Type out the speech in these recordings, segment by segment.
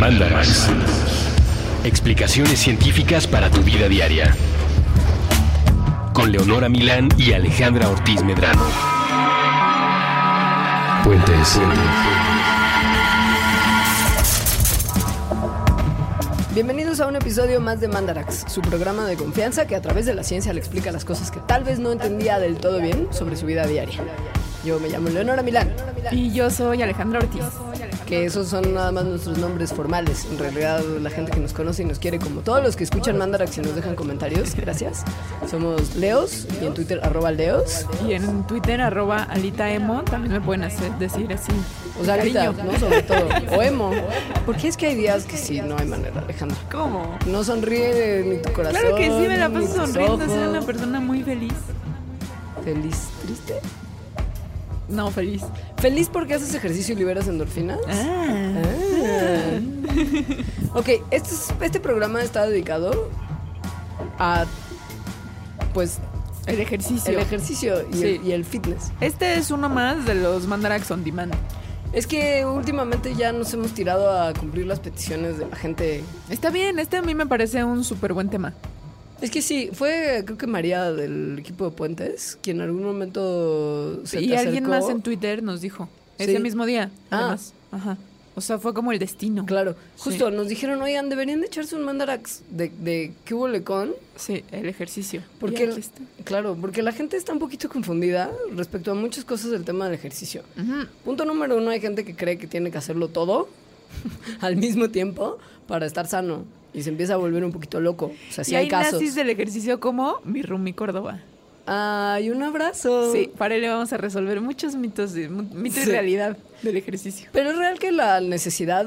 Mandarax. Explicaciones científicas para tu vida diaria. Con Leonora Milán y Alejandra Ortiz Medrano. Puentes. Bienvenidos a un episodio más de Mandarax, su programa de confianza que a través de la ciencia le explica las cosas que tal vez no entendía del todo bien sobre su vida diaria. Yo me llamo Leonora Milán. Y yo soy Alejandra Ortiz que esos son nada más nuestros nombres formales. En realidad, la gente que nos conoce y nos quiere, como todos los que escuchan Mandarax y nos dejan comentarios, gracias. Somos Leos y en Twitter arroba Leos. Y en Twitter arroba Alitaemo también me pueden hacer, decir así. O sea, Alita, ¿no? Sobre todo. O emo. Porque es que hay días que sí, no hay manera, Alejandra. ¿Cómo? No sonríe ni tu corazón. Claro que sí, me la paso sonriendo, soy una persona muy feliz. ¿Feliz? ¿Triste? No, feliz. ¿Feliz porque haces ejercicio y liberas endorfinas? Ah. ah. ok, este, este programa está dedicado a. Pues. El ejercicio. El ejercicio y, el, y el fitness. Este es uno más de los Mandarax on Demand. Es que últimamente ya nos hemos tirado a cumplir las peticiones de la gente. Está bien, este a mí me parece un súper buen tema. Es que sí, fue creo que María del equipo de Puentes, quien en algún momento se Y alguien más en Twitter nos dijo, ese mismo día, ah. Ajá. O sea, fue como el destino. Claro. Justo nos dijeron, oigan, deberían de echarse un mandarax de, de ¿qué hubo con? Sí, el ejercicio. Porque, claro, porque la gente está un poquito confundida respecto a muchas cosas del tema del ejercicio. Punto número uno, hay gente que cree que tiene que hacerlo todo al mismo tiempo para estar sano y se empieza a volver un poquito loco. O sea, sí hay, casos. del ejercicio como mi Rumi Córdoba. Ay, un abrazo. Sí, para él vamos a resolver muchos mitos, de, mitos de realidad del ejercicio. Pero es real que la necesidad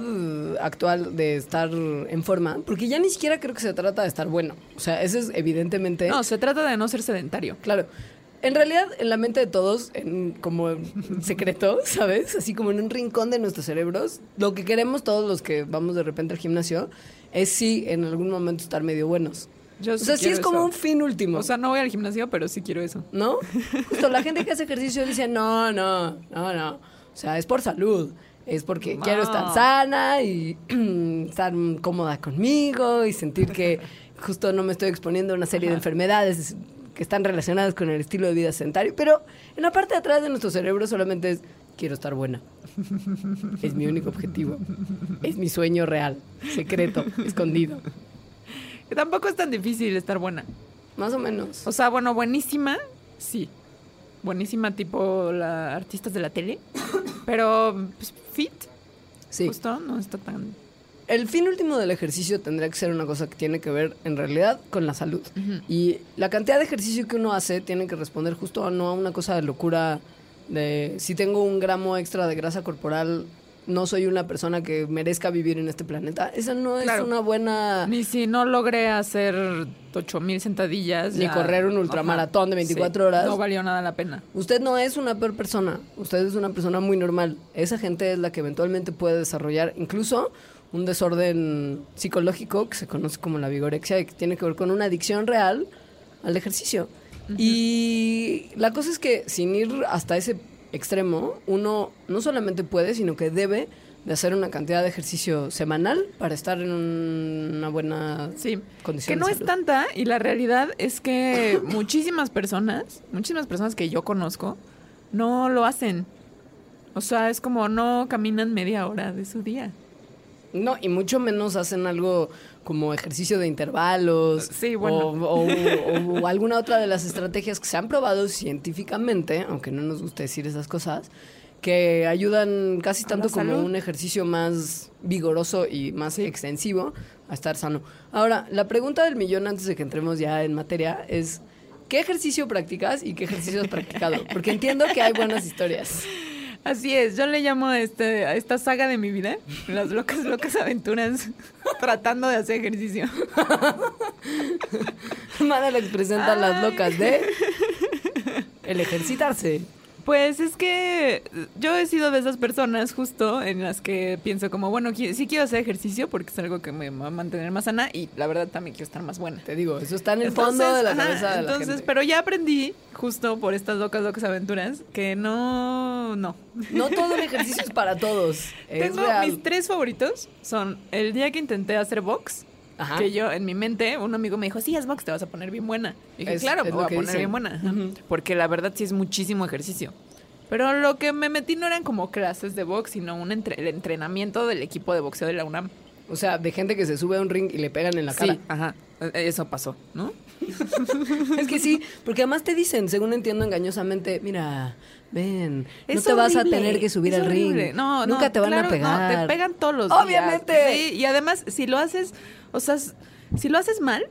actual de estar en forma, porque ya ni siquiera creo que se trata de estar bueno. O sea, eso es evidentemente. No, se trata de no ser sedentario. Claro. En realidad, en la mente de todos, en, como secreto, ¿sabes? Así como en un rincón de nuestros cerebros, lo que queremos todos los que vamos de repente al gimnasio es sí en algún momento estar medio buenos. Yo o sea, sí es como un fin último. O sea, no voy al gimnasio, pero sí quiero eso. ¿No? Justo la gente que hace ejercicio dice, no, no, no, no. O sea, es por salud. Es porque quiero estar sana y estar cómoda conmigo y sentir que justo no me estoy exponiendo a una serie de enfermedades que están relacionadas con el estilo de vida sedentario. Pero en la parte de atrás de nuestro cerebro solamente es, quiero estar buena. Es mi único objetivo. Es mi sueño real, secreto, escondido. tampoco es tan difícil estar buena. Más o menos. O sea, bueno, buenísima, sí. Buenísima tipo la artistas de la tele. Pero pues, fit. Sí. Justo no está tan el fin último del ejercicio tendría que ser una cosa que tiene que ver en realidad con la salud. Y la cantidad de ejercicio que uno hace tiene que responder justo a no a una cosa de locura de si tengo un gramo extra de grasa corporal no soy una persona que merezca vivir en este planeta. Esa no es una buena... Ni si no logré hacer 8000 sentadillas. Ni correr un ultramaratón de 24 horas. No valió nada la pena. Usted no es una peor persona. Usted es una persona muy normal. Esa gente es la que eventualmente puede desarrollar incluso un desorden psicológico que se conoce como la vigorexia y que tiene que ver con una adicción real al ejercicio. Y la cosa es que sin ir hasta ese extremo, uno no solamente puede, sino que debe de hacer una cantidad de ejercicio semanal para estar en una buena sí, condición. Que no es tanta y la realidad es que muchísimas personas, muchísimas personas que yo conozco, no lo hacen. O sea, es como no caminan media hora de su día. No, y mucho menos hacen algo como ejercicio de intervalos. Sí, bueno. O, o- o alguna otra de las estrategias que se han probado científicamente, aunque no nos gusta decir esas cosas, que ayudan casi tanto como un ejercicio más vigoroso y más extensivo a estar sano. Ahora, la pregunta del millón antes de que entremos ya en materia es... ¿Qué ejercicio practicas y qué ejercicio has practicado? Porque entiendo que hay buenas historias. Así es, yo le llamo a, este, a esta saga de mi vida, las locas, locas aventuras, tratando de hacer ejercicio. Madeleine presenta las locas de el ejercitarse. Pues es que yo he sido de esas personas justo en las que pienso como, bueno, sí quiero hacer ejercicio porque es algo que me va a mantener más sana y la verdad también quiero estar más buena. Te digo, eso está en el fondo de la ajá, cabeza de la entonces, gente. pero ya aprendí justo por estas locas, locas aventuras que no, no. No todo el ejercicio es para todos. Es Tengo real. mis tres favoritos son el día que intenté hacer box. Ajá. Que yo, en mi mente, un amigo me dijo, sí, haz box, te vas a poner bien buena. Y dije, Es- claro, es me voy a poner dicen. bien buena. Porque la verdad sí es muchísimo ejercicio. Pero lo que me metí no eran como clases de box, sino un entre- el entrenamiento del equipo de boxeo de la UNAM. O sea, de gente que se sube a un ring y le pegan en la cara. Ajá. E- Eso pasó, ¿no? Es que sí, porque además te dicen, según entiendo engañosamente, mira, ven, no Es te vas a tener que subir al ring. No, Nunca no, te van claro, a pegar. No, te pegan todos los Obviamente. días. Sí, y además, si lo haces, o sea, si lo haces mal,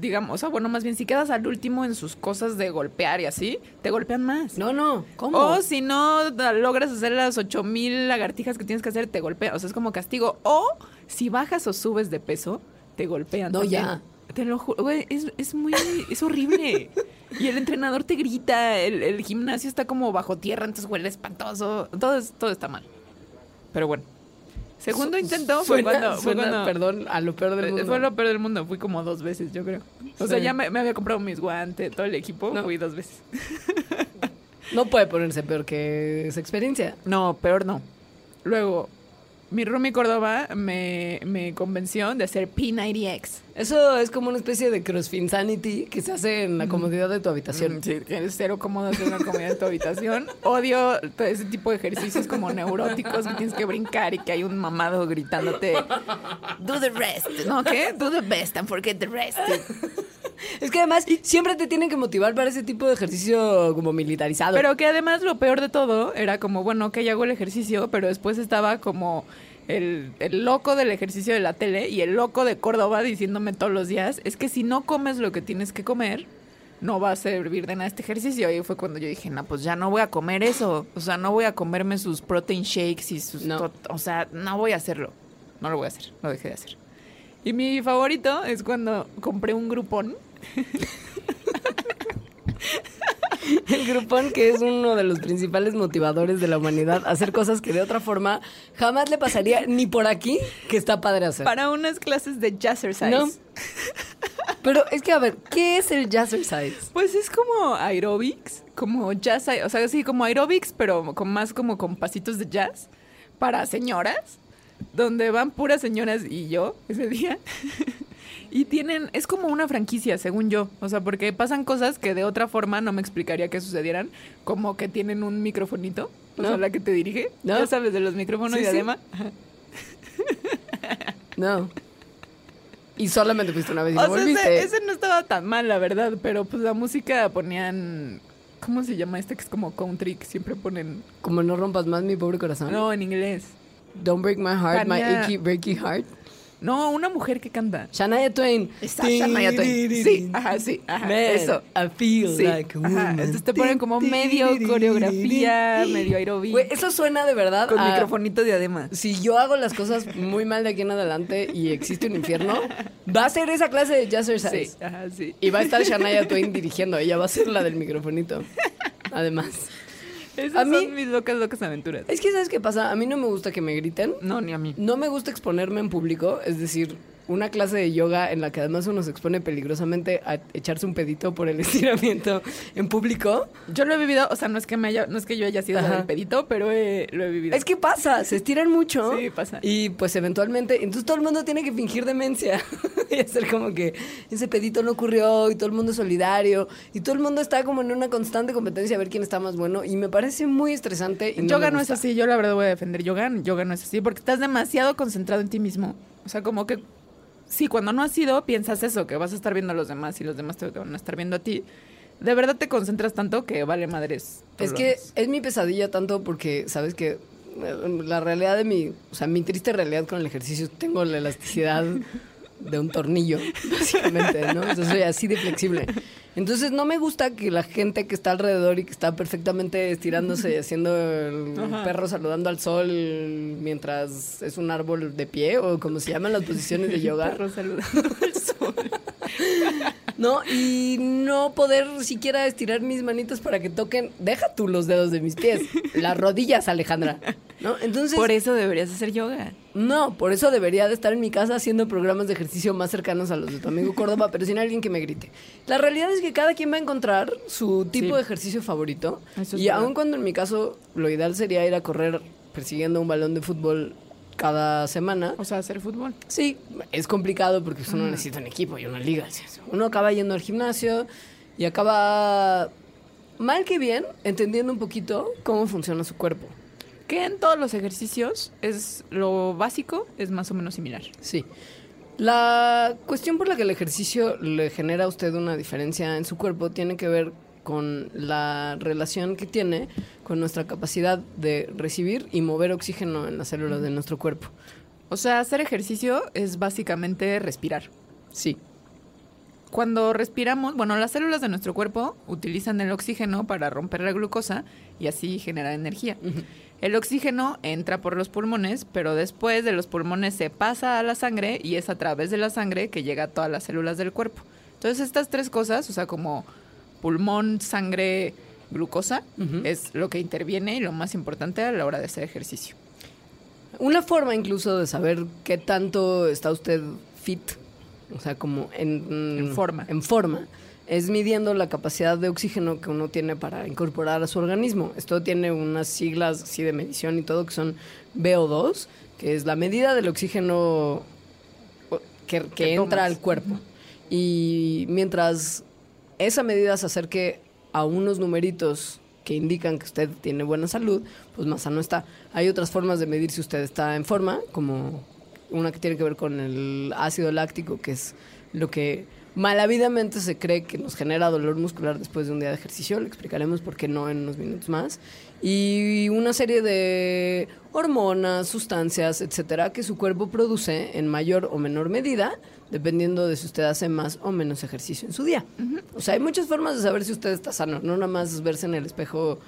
digamos, o sea, bueno, más bien, si quedas al último en sus cosas de golpear y así, te golpean más. No, no, ¿cómo? O si no logras hacer las 8000 lagartijas que tienes que hacer, te golpean. O sea, es como castigo. O si bajas o subes de peso, te golpean. No, también. ya. Te lo juro, güey, es, es muy. Es horrible. Y el entrenador te grita, el, el gimnasio está como bajo tierra, entonces huele espantoso. Todo, es- todo está mal. Pero bueno. Segundo intento fue Suena- cuando. Fue suena, cuando perdón, a lo peor del eh, mundo. Fue lo peor del mundo. Fui como dos veces, yo creo. O sea, ya me, me había comprado mis guantes, todo el equipo. No. Fui dos veces. No puede ponerse peor que esa experiencia. No, peor no. Luego, mi roomie Córdoba me, me convenció de hacer P90X. Eso es como una especie de crossfinsanity que se hace en la comodidad de tu habitación. Mm, Sí, que es cero cómodo hacer una comida en tu habitación. Odio todo ese tipo de ejercicios como neuróticos que tienes que brincar y que hay un mamado gritándote Do the rest. ¿No? ¿Qué? Do the best and forget the rest. Es que además siempre te tienen que motivar para ese tipo de ejercicio como militarizado. Pero que además lo peor de todo era como, bueno, ok, hago el ejercicio, pero después estaba como el, el loco del ejercicio de la tele y el loco de Córdoba diciéndome todos los días, es que si no comes lo que tienes que comer, no va a servir de nada este ejercicio. Y fue cuando yo dije, no, pues ya no voy a comer eso. O sea, no voy a comerme sus protein shakes y sus... No. O sea, no voy a hacerlo. No lo voy a hacer, lo dejé de hacer. Y mi favorito es cuando compré un grupón. El grupón, que es uno de los principales motivadores de la humanidad, hacer cosas que de otra forma jamás le pasaría ni por aquí, que está padre hacer. Para unas clases de jazzercise. No. Pero es que, a ver, ¿qué es el jazzercise? Pues es como aerobics, como jazz, o sea, sí, como aerobics, pero con más como con pasitos de jazz para señoras, donde van puras señoras y yo ese día. Y tienen, es como una franquicia, según yo. O sea, porque pasan cosas que de otra forma no me explicaría que sucedieran. Como que tienen un microfonito, o No. sea, la que te dirige. No. Ya sabes, de los micrófonos Sí, y sí. además. No. Y solamente fuiste una vez y O no sea, volviste. ese, ese no estaba tan mal, la verdad, pero pues la música ponían... ¿Cómo se llama este que es como country que siempre ponen? Como no rompas más mi pobre corazón. No, en inglés. Don't break my heart, my achy, breaky heart. No, una mujer que canta. Shania Twain. Está Shania Twain. Sí, ajá, sí, ajá. Man, eso. I feel Sí, like a ajá. woman. Entonces te ponen como medio coreografía, medio aerobic. Güey, eso suena de verdad con a- microfonito diadema. Si yo hago las cosas muy mal de aquí en adelante y existe un infierno, va a ser esa clase de jazzercise. Sí, ajá, sí. Y va a estar Shania Twain dirigiendo. Ella va a ser la del microfonito. Además. Esas A mí- son mis locas, locas aventuras. Es que, ¿sabes qué pasa? A mí no me gusta que me griten. No, ni a mí. No me gusta exponerme en público. Es decir, una clase de yoga en la que además uno se expone peligrosamente a echarse un pedito por el estiramiento en público. Yo lo he vivido, o sea, no es que me haya, no es que yo haya sido del pedito, pero eh, lo he vivido. Es que pasa, se estiran mucho. Sí, pasa. Y pues eventualmente, entonces todo el mundo tiene que fingir demencia y hacer como que ese pedito no ocurrió y todo el mundo es solidario y todo el mundo está como en una constante competencia a ver quién está más bueno y me parece muy estresante. Y no yoga no es así, yo la verdad voy a defender yoga. Yoga no es así porque estás demasiado concentrado en ti mismo. O sea, como que sí, cuando no has ido, piensas eso, que vas a estar viendo a los demás y los demás te van a estar viendo a ti. De verdad te concentras tanto que vale madres. Es que demás. es mi pesadilla tanto porque, ¿sabes que La realidad de mi, o sea, mi triste realidad con el ejercicio, tengo la elasticidad de un tornillo, básicamente, ¿no? Sea, soy así de flexible. Entonces no me gusta que la gente que está alrededor y que está perfectamente estirándose y haciendo el Ajá. perro saludando al sol mientras es un árbol de pie o como se llaman las posiciones de yoga. Perro saludando al sol. No, y no poder siquiera estirar mis manitos para que toquen, deja tú los dedos de mis pies, las rodillas, Alejandra. ¿No? Entonces, Por eso deberías hacer yoga. No, por eso debería de estar en mi casa haciendo programas de ejercicio más cercanos a los de tu amigo Córdoba, pero sin alguien que me grite. La realidad es que cada quien va a encontrar su tipo Sí. de ejercicio favorito. Eso y verdad. aun cuando en mi caso lo ideal sería ir a correr persiguiendo un balón de fútbol cada semana, O sea, hacer fútbol. Sí, es complicado porque uno necesita un equipo y una liga. Uno acaba yendo al gimnasio y acaba, mal que bien, entendiendo un poquito cómo funciona su cuerpo. Que en todos los ejercicios es lo básico, es más o menos similar. Sí. La cuestión por la que el ejercicio le genera a usted una diferencia en su cuerpo tiene que ver con la relación que tiene con nuestra capacidad de recibir y mover oxígeno en las células de nuestro cuerpo. O sea, hacer ejercicio es básicamente respirar. Sí. Cuando respiramos, bueno, las células de nuestro cuerpo utilizan el oxígeno para romper la glucosa y así generar energía. El oxígeno entra por los pulmones, pero después de los pulmones se pasa a la sangre y es a través de la sangre que llega a todas las células del cuerpo. Entonces estas tres cosas, o sea, como pulmón, sangre, glucosa, es lo que interviene y lo más importante a la hora de hacer ejercicio. Una forma incluso de saber qué tanto está usted fit, o sea, como en, En forma. En forma. Es midiendo la capacidad de oxígeno que uno tiene para incorporar a su organismo. Esto tiene unas siglas así de medición y todo que son VO2, que es la medida del oxígeno que, entra al cuerpo. Y mientras esa medida se acerque a unos numeritos que indican que usted tiene buena salud, pues más sano está. Hay otras formas de medir si usted está en forma, como una que tiene que ver con el ácido láctico, que es lo que malavidamente se cree que nos genera dolor muscular después de un día de ejercicio. Le explicaremos por qué no en unos minutos más. Y una serie de hormonas, sustancias, etcétera, que su cuerpo produce en mayor o menor medida, dependiendo de si usted hace más o menos ejercicio en su día. O sea, hay muchas formas de saber si usted está sano, no nada más verse en el espejo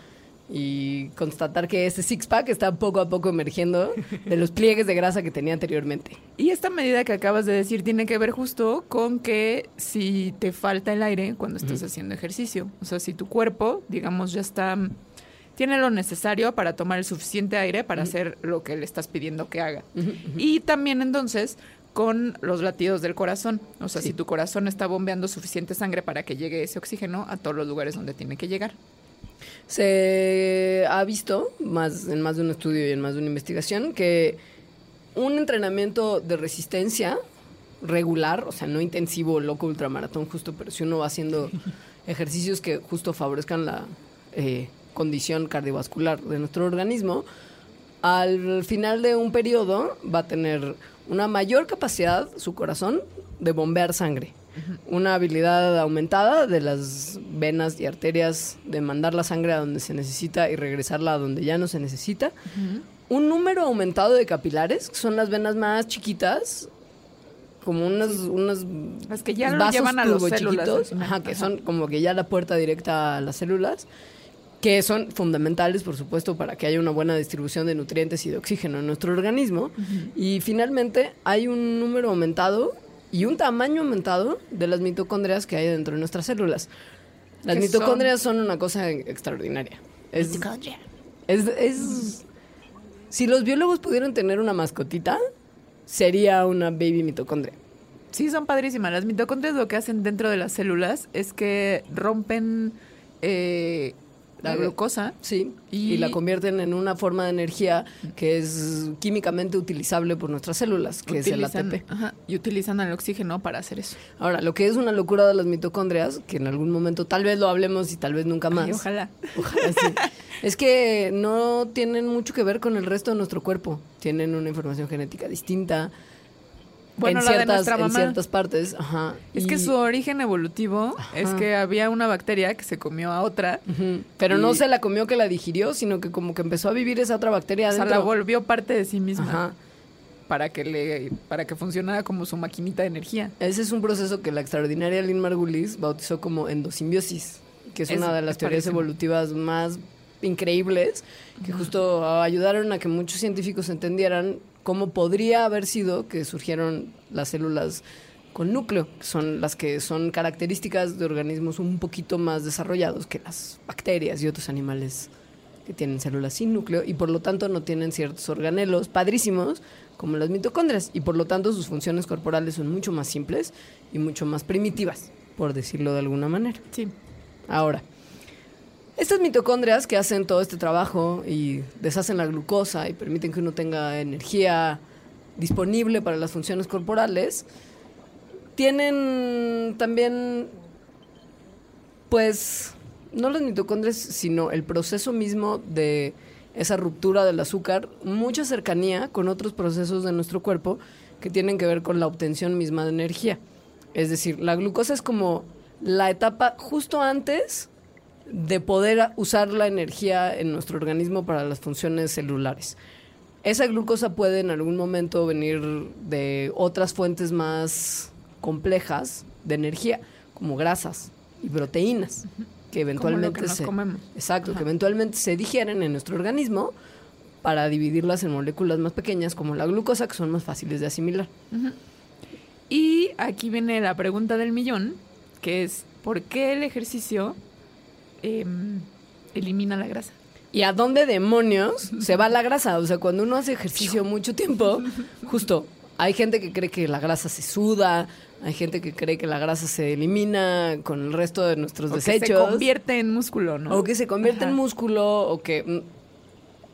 y constatar que ese six-pack está poco a poco emergiendo de los pliegues de grasa que tenía anteriormente. Y esta medida que acabas de decir tiene que ver justo con que si te falta el aire cuando estás haciendo ejercicio, o sea, si tu cuerpo, digamos, ya está, tiene lo necesario para tomar el suficiente aire para hacer lo que le estás pidiendo que haga. Y también entonces con los latidos del corazón, o sea, Sí. si tu corazón está bombeando suficiente sangre para que llegue ese oxígeno a todos los lugares donde tiene que llegar. Se ha visto más, en más de un estudio y en más de una investigación que un entrenamiento de resistencia regular, o sea, no intensivo, loco, ultramaratón justo, pero si uno va haciendo ejercicios que justo favorezcan la eh, condición cardiovascular de nuestro organismo, al final de un periodo va a tener una mayor capacidad, su corazón, de bombear sangre. Una habilidad aumentada de las venas y arterias de mandar la sangre a donde se necesita y regresarla a donde ya no se necesita. Un número aumentado de capilares, que son las venas más chiquitas, como unas, unas Las que ya lo vasos llevan a los células chiquitos, ajá, que Ajá. son como que ya la puerta directa a las células, que son fundamentales, por supuesto, para que haya una buena distribución de nutrientes y de oxígeno en nuestro organismo. Y finalmente hay un número aumentado y un tamaño aumentado de las mitocondrias que hay dentro de nuestras células. Las ¿Qué mitocondrias son? una cosa extraordinaria. Es, es, es- si los biólogos pudieran tener una mascotita, sería una baby mitocondria. Sí, son padrísimas. Las mitocondrias lo que hacen dentro de las células es que rompen eh, la glucosa. Sí, y, Y- la convierten en una forma de energía que es químicamente utilizable por nuestras células, que es el ATP. ajá, y utilizan el oxígeno para hacer eso. Ahora, lo que es una locura de las mitocondrias, que en algún momento tal vez lo hablemos y tal vez nunca más. Ay, ojalá. Ojalá sí. Es que no tienen mucho que ver con el resto de nuestro cuerpo. Tienen una información genética distinta. Bueno, en la de ciertas, en partes. Ajá. Es Y- que su origen evolutivo es que había una bacteria que se comió a otra. Pero no se la comió que la digirió, sino que como que empezó a vivir esa otra bacteria O sea, adentro. la volvió parte de sí misma Ajá. para que le para que funcionara como su maquinita de energía. Ese es un proceso que la extraordinaria Lynn Margulis bautizó como endosimbiosis, que es, Es- una de las teorías evolutivas más increíbles, que justo ayudaron a que muchos científicos entendieran cómo podría haber sido que surgieron las células con núcleo, que son las que son características de organismos un poquito más desarrollados que las bacterias y otros animales que tienen células sin núcleo y por lo tanto no tienen ciertos organelos padrísimos como las mitocondrias y por lo tanto sus funciones corporales son mucho más simples y mucho más primitivas, por decirlo de alguna manera. Sí. Ahora, estas mitocondrias que hacen todo este trabajo y deshacen la glucosa y permiten que uno tenga energía disponible para las funciones corporales, tienen también, pues, no las mitocondrias, sino el proceso mismo de esa ruptura del azúcar, mucha cercanía con otros procesos de nuestro cuerpo que tienen que ver con la obtención misma de energía. Es decir, la glucosa es como la etapa justo antes de poder usar la energía en nuestro organismo para las funciones celulares. Esa glucosa puede en algún momento venir de otras fuentes más complejas de energía, como grasas y proteínas, que eventualmente se comemos. exacto, que eventualmente se digieren en nuestro organismo para dividirlas en moléculas más pequeñas como la glucosa, que son más fáciles de asimilar. Y aquí viene la pregunta del millón, que es ¿por qué el ejercicio em, elimina la grasa? ¿Y a dónde demonios se va la grasa? O sea, cuando uno hace ejercicio mucho tiempo, justo, hay gente que cree que la grasa se suda, hay gente que cree que la grasa se elimina con el resto de nuestros O que se desechos. convierte en músculo, ¿no? O que se convierte en músculo, o que... mm,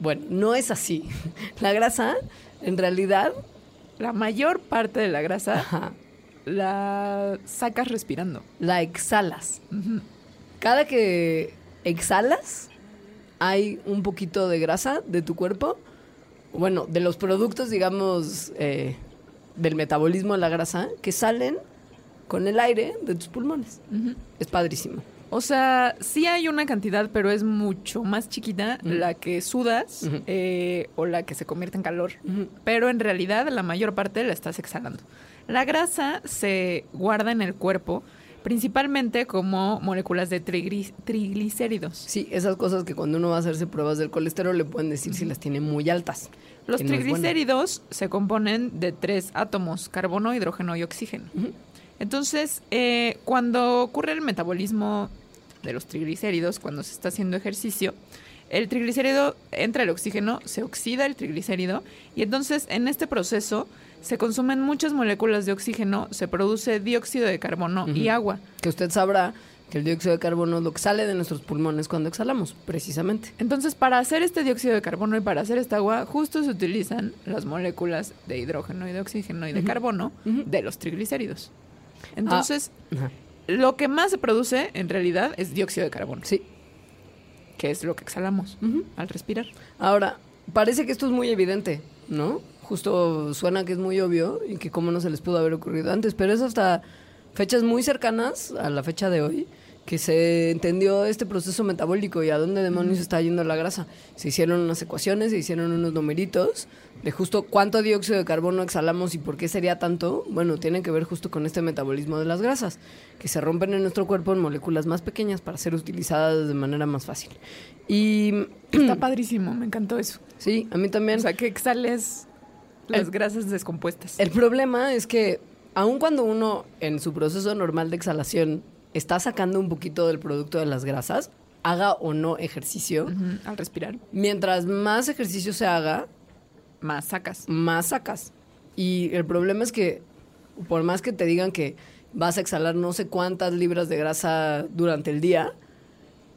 Bueno, no es así. La grasa, en realidad, La mayor parte de la grasa ajá, la sacas respirando. la exhalas. Cada que exhalas, hay un poquito de grasa de tu cuerpo. Bueno, de los productos, digamos, eh, del metabolismo de la grasa, que salen con el aire de tus pulmones. Es padrísimo. O sea, sí hay una cantidad, pero es mucho más chiquita la que sudas eh, o la que se convierte en calor. Pero en realidad la mayor parte la estás exhalando. La grasa se guarda en el cuerpo principalmente como moléculas de triglicéridos. Sí, esas cosas que cuando uno va a hacerse pruebas del colesterol le pueden decir si las tiene muy altas. Los no bueno. triglicéridos se componen de tres átomos, carbono, hidrógeno y oxígeno. Entonces, eh, cuando ocurre el metabolismo de los triglicéridos, cuando se está haciendo ejercicio, el triglicérido entra el oxígeno, se oxida el triglicérido y entonces en este proceso se consumen muchas moléculas de oxígeno, se produce dióxido de carbono y agua. Que usted sabrá que el dióxido de carbono es lo que sale de nuestros pulmones cuando exhalamos, precisamente. Entonces, para hacer este dióxido de carbono y para hacer esta agua, justo se utilizan las moléculas de hidrógeno y de oxígeno y de carbono de los triglicéridos. Entonces, Ajá. lo que más se produce en realidad es dióxido de carbono, Sí. que es lo que exhalamos al respirar. Ahora, parece que esto es muy evidente, ¿no? Justo suena que es muy obvio y que cómo no se les pudo haber ocurrido antes, pero es hasta fechas muy cercanas a la fecha de hoy que se entendió este proceso metabólico y a dónde demonios está yendo la grasa. Se hicieron unas ecuaciones, se hicieron unos numeritos de justo cuánto dióxido de carbono exhalamos y por qué sería tanto. Bueno, tiene que ver justo con este metabolismo de las grasas, que se rompen en nuestro cuerpo en moléculas más pequeñas para ser utilizadas de manera más fácil. Y Está padrísimo, me encantó eso. sí, a mí también. O sea, que exhales las grasas descompuestas. El problema es que, aun cuando uno en su proceso normal de exhalación está sacando un poquito del producto de las grasas, haga o no ejercicio, Al respirar, mientras más ejercicio se haga, más sacas. más sacas. Y el problema es que por más que te digan que vas a exhalar no sé cuántas libras de grasa durante el día,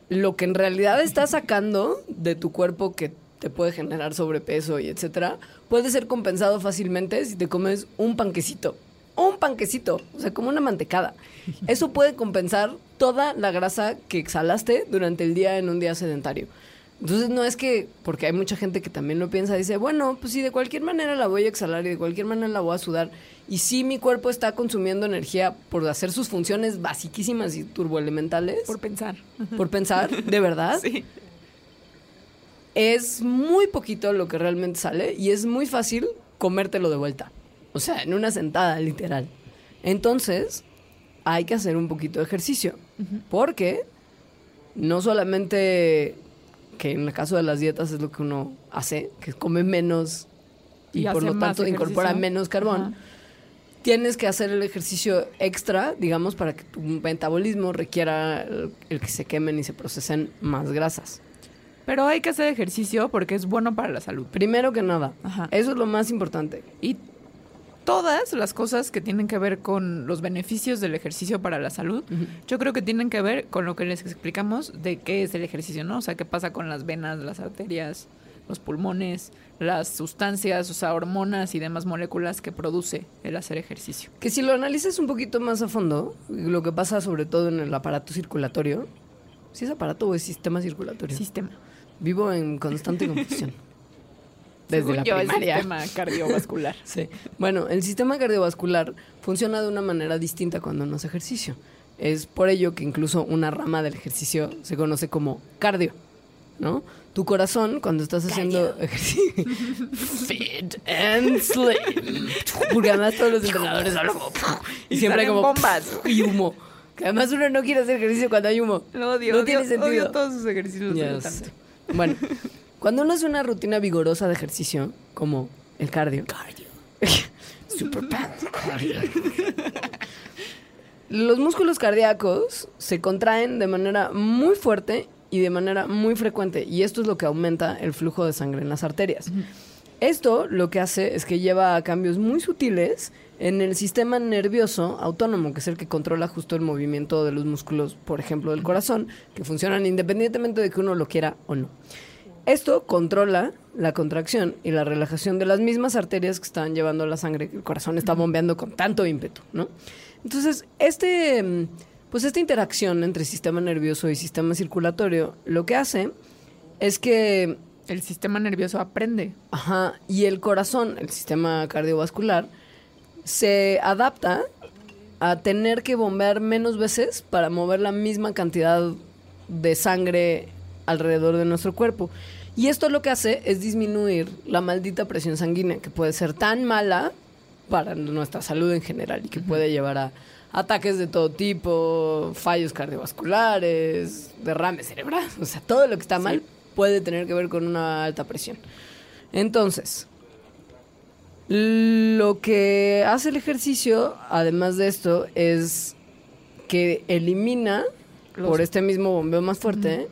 lo que en realidad estás sacando de tu cuerpo que te puede generar sobrepeso y etcétera, puede ser compensado fácilmente si te comes un panquecito. Un panquecito, o sea, como una mantecada. Eso puede compensar toda la grasa que exhalaste durante el día en un día sedentario. Entonces no es que, porque hay mucha gente que también lo piensa, dice, bueno, pues si de cualquier manera la voy a exhalar y de cualquier manera la voy a sudar, y si mi cuerpo está consumiendo energía por hacer sus funciones basiquísimas y turboelementales, Por pensar. por pensar, de verdad, Sí. Es muy poquito lo que realmente sale y es muy fácil comértelo de vuelta. O sea, en una sentada, literal. Entonces, hay que hacer un poquito de ejercicio. Porque no solamente que en el caso de las dietas es lo que uno hace, que come menos y, Y por lo tanto incorpora menos carbón. Ajá. Tienes que hacer el ejercicio extra, digamos, para que tu metabolismo requiera el, el que se quemen y se procesen más grasas. Pero hay que hacer ejercicio porque es bueno para la salud. Primero que nada, Ajá. eso es lo más importante. Y todas las cosas que tienen que ver con los beneficios del ejercicio para la salud, yo creo que tienen que ver con lo que les explicamos de qué es el ejercicio, ¿no? O sea, qué pasa con las venas, las arterias, los pulmones, las sustancias, o sea, hormonas y demás moléculas que produce el hacer ejercicio. Que si lo analizas un poquito más a fondo, lo que pasa sobre todo en el aparato circulatorio, si es aparato o es sistema circulatorio, Sistema. Vivo en constante confusión. Desde Según la yo, el primaria. sistema cardiovascular. Sí. Bueno, el sistema cardiovascular funciona de una manera distinta cuando uno hace ejercicio. Es por ello que incluso una rama del ejercicio se conoce como cardio, ¿no? Tu corazón, cuando estás haciendo ejercicio, fit and slim. Porque además todos los entrenadores hablan como, y Y siempre como bombas. y humo. Que además uno no quiere hacer ejercicio cuando hay humo. Lo odio, no tiene sentido. odio todos sus ejercicios. Tanto. Bueno, cuando uno hace una rutina vigorosa de ejercicio, como el cardio. Cardio. Super cardio. Los músculos cardíacos se contraen de manera muy fuerte y de manera muy frecuente. Y esto es lo que aumenta el flujo de sangre en las arterias. Esto lo que hace es que lleva a cambios muy sutiles en el sistema nervioso autónomo, que es el que controla justo el movimiento de los músculos, por ejemplo, del corazón, que funcionan independientemente de que uno lo quiera o no. Esto controla la contracción y la relajación de las mismas arterias que están llevando la sangre, que el corazón está bombeando con tanto ímpetu, ¿no? Entonces, este, mm, pues esta interacción entre sistema nervioso y sistema circulatorio, lo que hace es que El sistema nervioso aprende. Ajá, y el corazón, el sistema cardiovascular, se adapta a tener que bombear menos veces para mover la misma cantidad de sangre alrededor de nuestro cuerpo. Y esto lo que hace es disminuir la maldita presión sanguínea, que puede ser tan mala para nuestra salud en general y que puede llevar a ataques de todo tipo, fallos cardiovasculares, derrames cerebrales, o sea, todo lo que está mal puede tener que ver con una alta presión. Entonces, lo que hace el ejercicio, además de esto, es que elimina, Los- por este mismo bombeo más fuerte,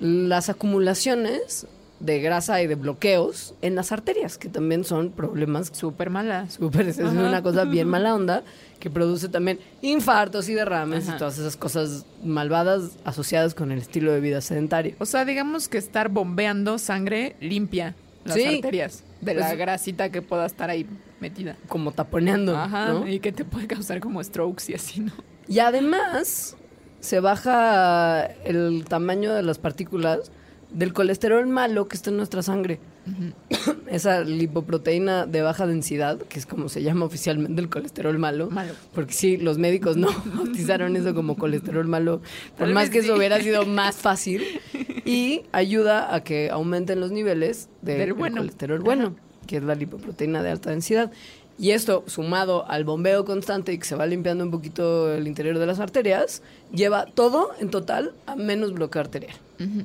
las acumulaciones de grasa y de bloqueos en las arterias, que también son problemas Súper mala. súper, es una cosa bien mala onda, que produce también infartos y derrames Ajá. y todas esas cosas malvadas asociadas con el estilo de vida sedentario. O sea, digamos que estar bombeando sangre limpia las Sí. arterias de la Pues- grasita que pueda estar ahí metida. Como taponeando, Ajá, ¿no? y que te puede causar como strokes y así, ¿no? Y además se baja el tamaño de las partículas del colesterol malo que está en nuestra sangre. Esa lipoproteína de baja densidad, que es como se llama oficialmente el colesterol malo. Malo. Porque sí, los médicos no bautizaron eso como colesterol malo, por más que eso hubiera sido más fácil. Y ayuda a que aumenten los niveles de- Del bueno. colesterol bueno, que es la lipoproteína de alta densidad. Y esto, sumado al bombeo constante y que se va limpiando un poquito el interior de las arterias, lleva todo en total a menos bloqueo arterial.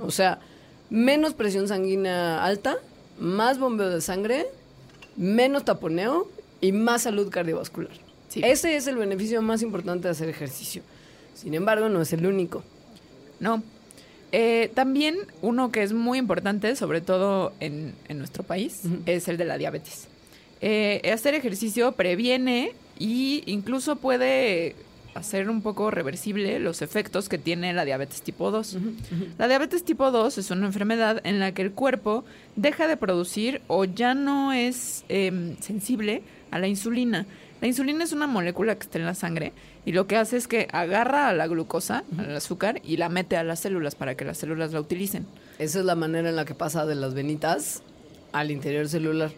O sea, menos presión sanguínea alta, más bombeo de sangre, menos taponeo y más salud cardiovascular. Sí. Ese es el beneficio más importante de hacer ejercicio. Sin embargo, no es el único. No. Eh, también uno que es muy importante, sobre todo en, en nuestro país, es el de la diabetes. Eh, hacer ejercicio previene y incluso puede hacer un poco reversible los efectos que tiene la diabetes tipo 2. La diabetes tipo 2 es una enfermedad en la que el cuerpo deja de producir o ya no es em, sensible a la insulina. La insulina es una molécula que está en la sangre y lo que hace es que agarra a la glucosa, al azúcar, y la mete a las células para que las células la utilicen. Esa es la manera en la que pasa de las venitas al interior celular.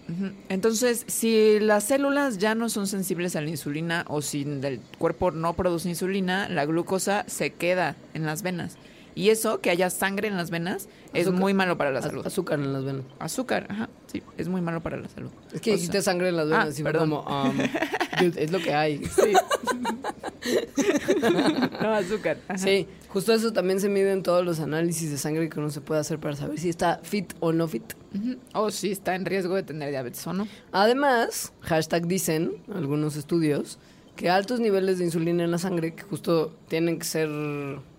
Entonces, si las células ya no son sensibles a la insulina o si el cuerpo no produce insulina, la glucosa se queda en las venas. Y eso, que haya sangre en las venas, es muy malo para la salud. Azúcar en las venas. Azúcar, ajá, sí, es muy malo para la salud. Es que sea, sangre en las venas Ah, y perdón. como, um, dude, es lo que hay. Sí. no, azúcar. ajá. Sí, justo eso también se mide en todos los análisis de sangre que uno se puede hacer para saber si está fit o no fit. O si está en riesgo de tener diabetes o no. Además, hashtag dicen algunos estudios que altos niveles de insulina en la sangre, que justo tienen que ser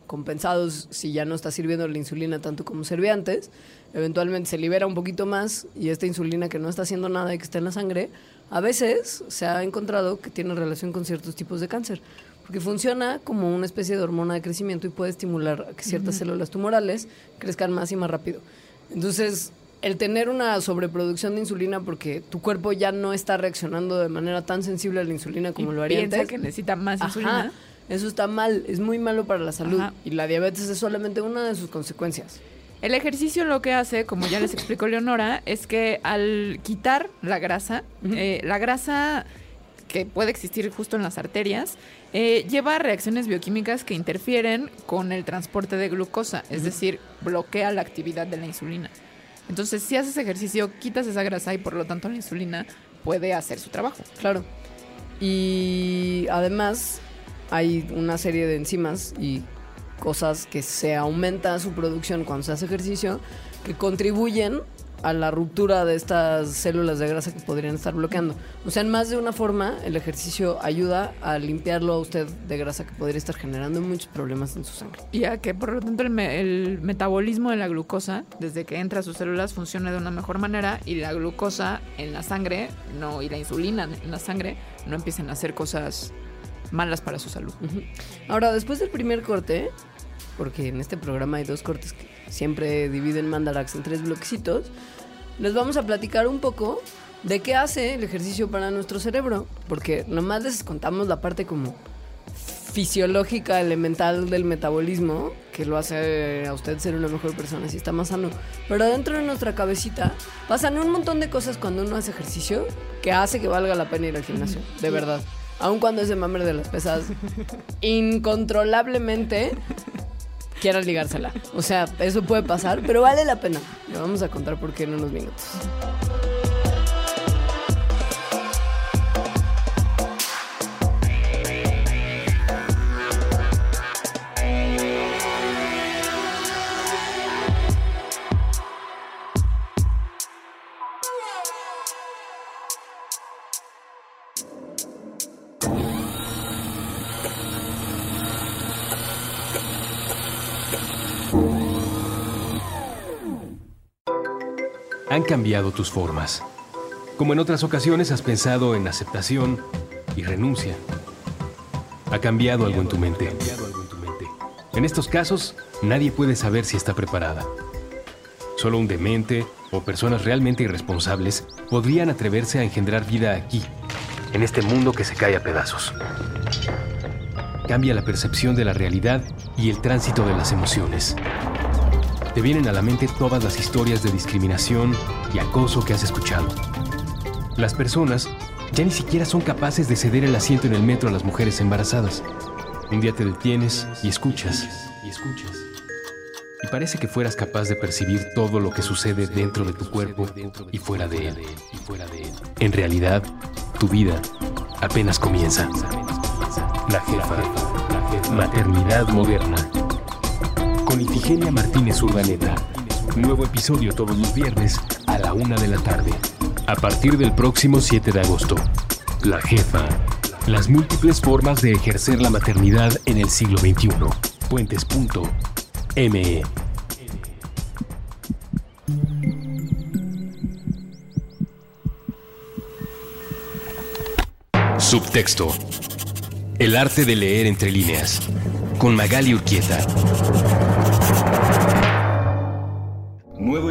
compensados si ya no está sirviendo la insulina tanto como servía antes, eventualmente se libera un poquito más y esta insulina que no está haciendo nada y que está en la sangre, a veces se ha encontrado que tiene relación con ciertos tipos de cáncer, porque funciona como una especie de hormona de crecimiento y puede estimular a que ciertas células tumorales crezcan más y más rápido. Entonces, el tener una sobreproducción de insulina porque tu cuerpo ya no está reaccionando de manera tan sensible a la insulina como Y lo haría piensa antes. que necesita más Ajá, insulina. Eso está mal, es muy malo para la salud Ajá. y la diabetes es solamente una de sus consecuencias. El ejercicio lo que hace, como ya les explicó Leonora, es que al quitar la grasa, eh, la grasa que puede existir justo en las arterias, eh, lleva a reacciones bioquímicas que interfieren con el transporte de glucosa, es decir, bloquea la actividad de la insulina. Entonces, si haces ejercicio, quitas esa grasa y por lo tanto la insulina puede hacer su trabajo. Claro. Y además hay una serie de enzimas y cosas que se aumenta su producción cuando se hace ejercicio que contribuyen a la ruptura de estas células de grasa que podrían estar bloqueando. O sea, en más de una forma, el ejercicio ayuda a limpiarlo a usted de grasa que podría estar generando muchos problemas en su sangre. Y a que por lo tanto el, me- el metabolismo de la glucosa, desde que entra a sus células, funcione de una mejor manera y la glucosa en la sangre, no, y la insulina en la sangre, no empiecen a hacer cosas malas para su salud. Ahora, después del primer corte, porque en este programa hay dos cortes que siempre dividen Mandarax en tres bloquecitos, les vamos a platicar un poco de qué hace el ejercicio para nuestro cerebro, porque nomás les contamos la parte como fisiológica, elemental del metabolismo, que lo hace a usted ser una mejor persona si está más sano. Pero dentro de nuestra cabecita pasan un montón de cosas cuando uno hace ejercicio que hace que valga la pena ir al gimnasio, de verdad. Aun cuando ese mame de las pesas incontrolablemente quiera ligársela. O sea, eso puede pasar, pero vale la pena. Le vamos a contar por qué en unos minutos. Han cambiado tus formas. Como en otras ocasiones has pensado en aceptación y renuncia. Ha cambiado algo en tu mente. En estos casos, nadie puede saber si está preparada. Solo un demente o personas realmente irresponsables podrían atreverse a engendrar vida aquí, en este mundo que se cae a pedazos. Cambia la percepción de la realidad y el tránsito de las emociones. Te vienen a la mente todas las historias de discriminación y acoso que has escuchado. Las personas ya ni siquiera son capaces de ceder el asiento en el metro a las mujeres embarazadas. Un día te detienes y escuchas, y escuchas. Y parece que fueras capaz de percibir todo lo que sucede dentro de tu cuerpo y fuera de él. En realidad, tu vida apenas comienza. La jefa. Maternidad moderna. Con Ifigenia Martínez Urdaneta. Nuevo episodio todos los viernes a la una de la tarde. A partir del próximo 7 de agosto. La jefa. Las múltiples formas de ejercer la maternidad en el siglo XXI. Puentes.me. Subtexto. El arte de leer entre líneas. Con Magali Urquieta.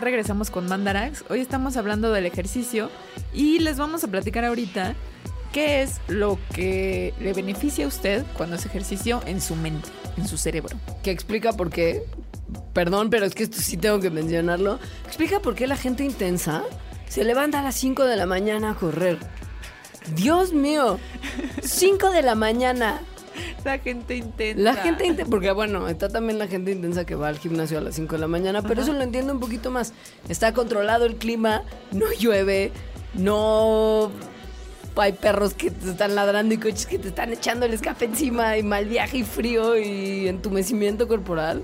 Regresamos con Mandarax. Hoy estamos hablando del ejercicio y les vamos a platicar ahorita qué es lo que le beneficia a usted cuando hace ejercicio en su mente, en su cerebro. Que explica por qué. Perdón, pero es que esto sí tengo que mencionarlo. Explica por qué la gente intensa se levanta a las 5 de la mañana a correr. Dios mío, 5 de la mañana. La gente intensa. La gente intensa, porque bueno, está también la gente intensa que va al gimnasio a las 5 de la mañana, pero eso lo entiendo un poquito más. Está controlado el clima, no llueve, no hay perros que te están ladrando y coches que te están echando el escape encima y mal viaje y frío y entumecimiento corporal.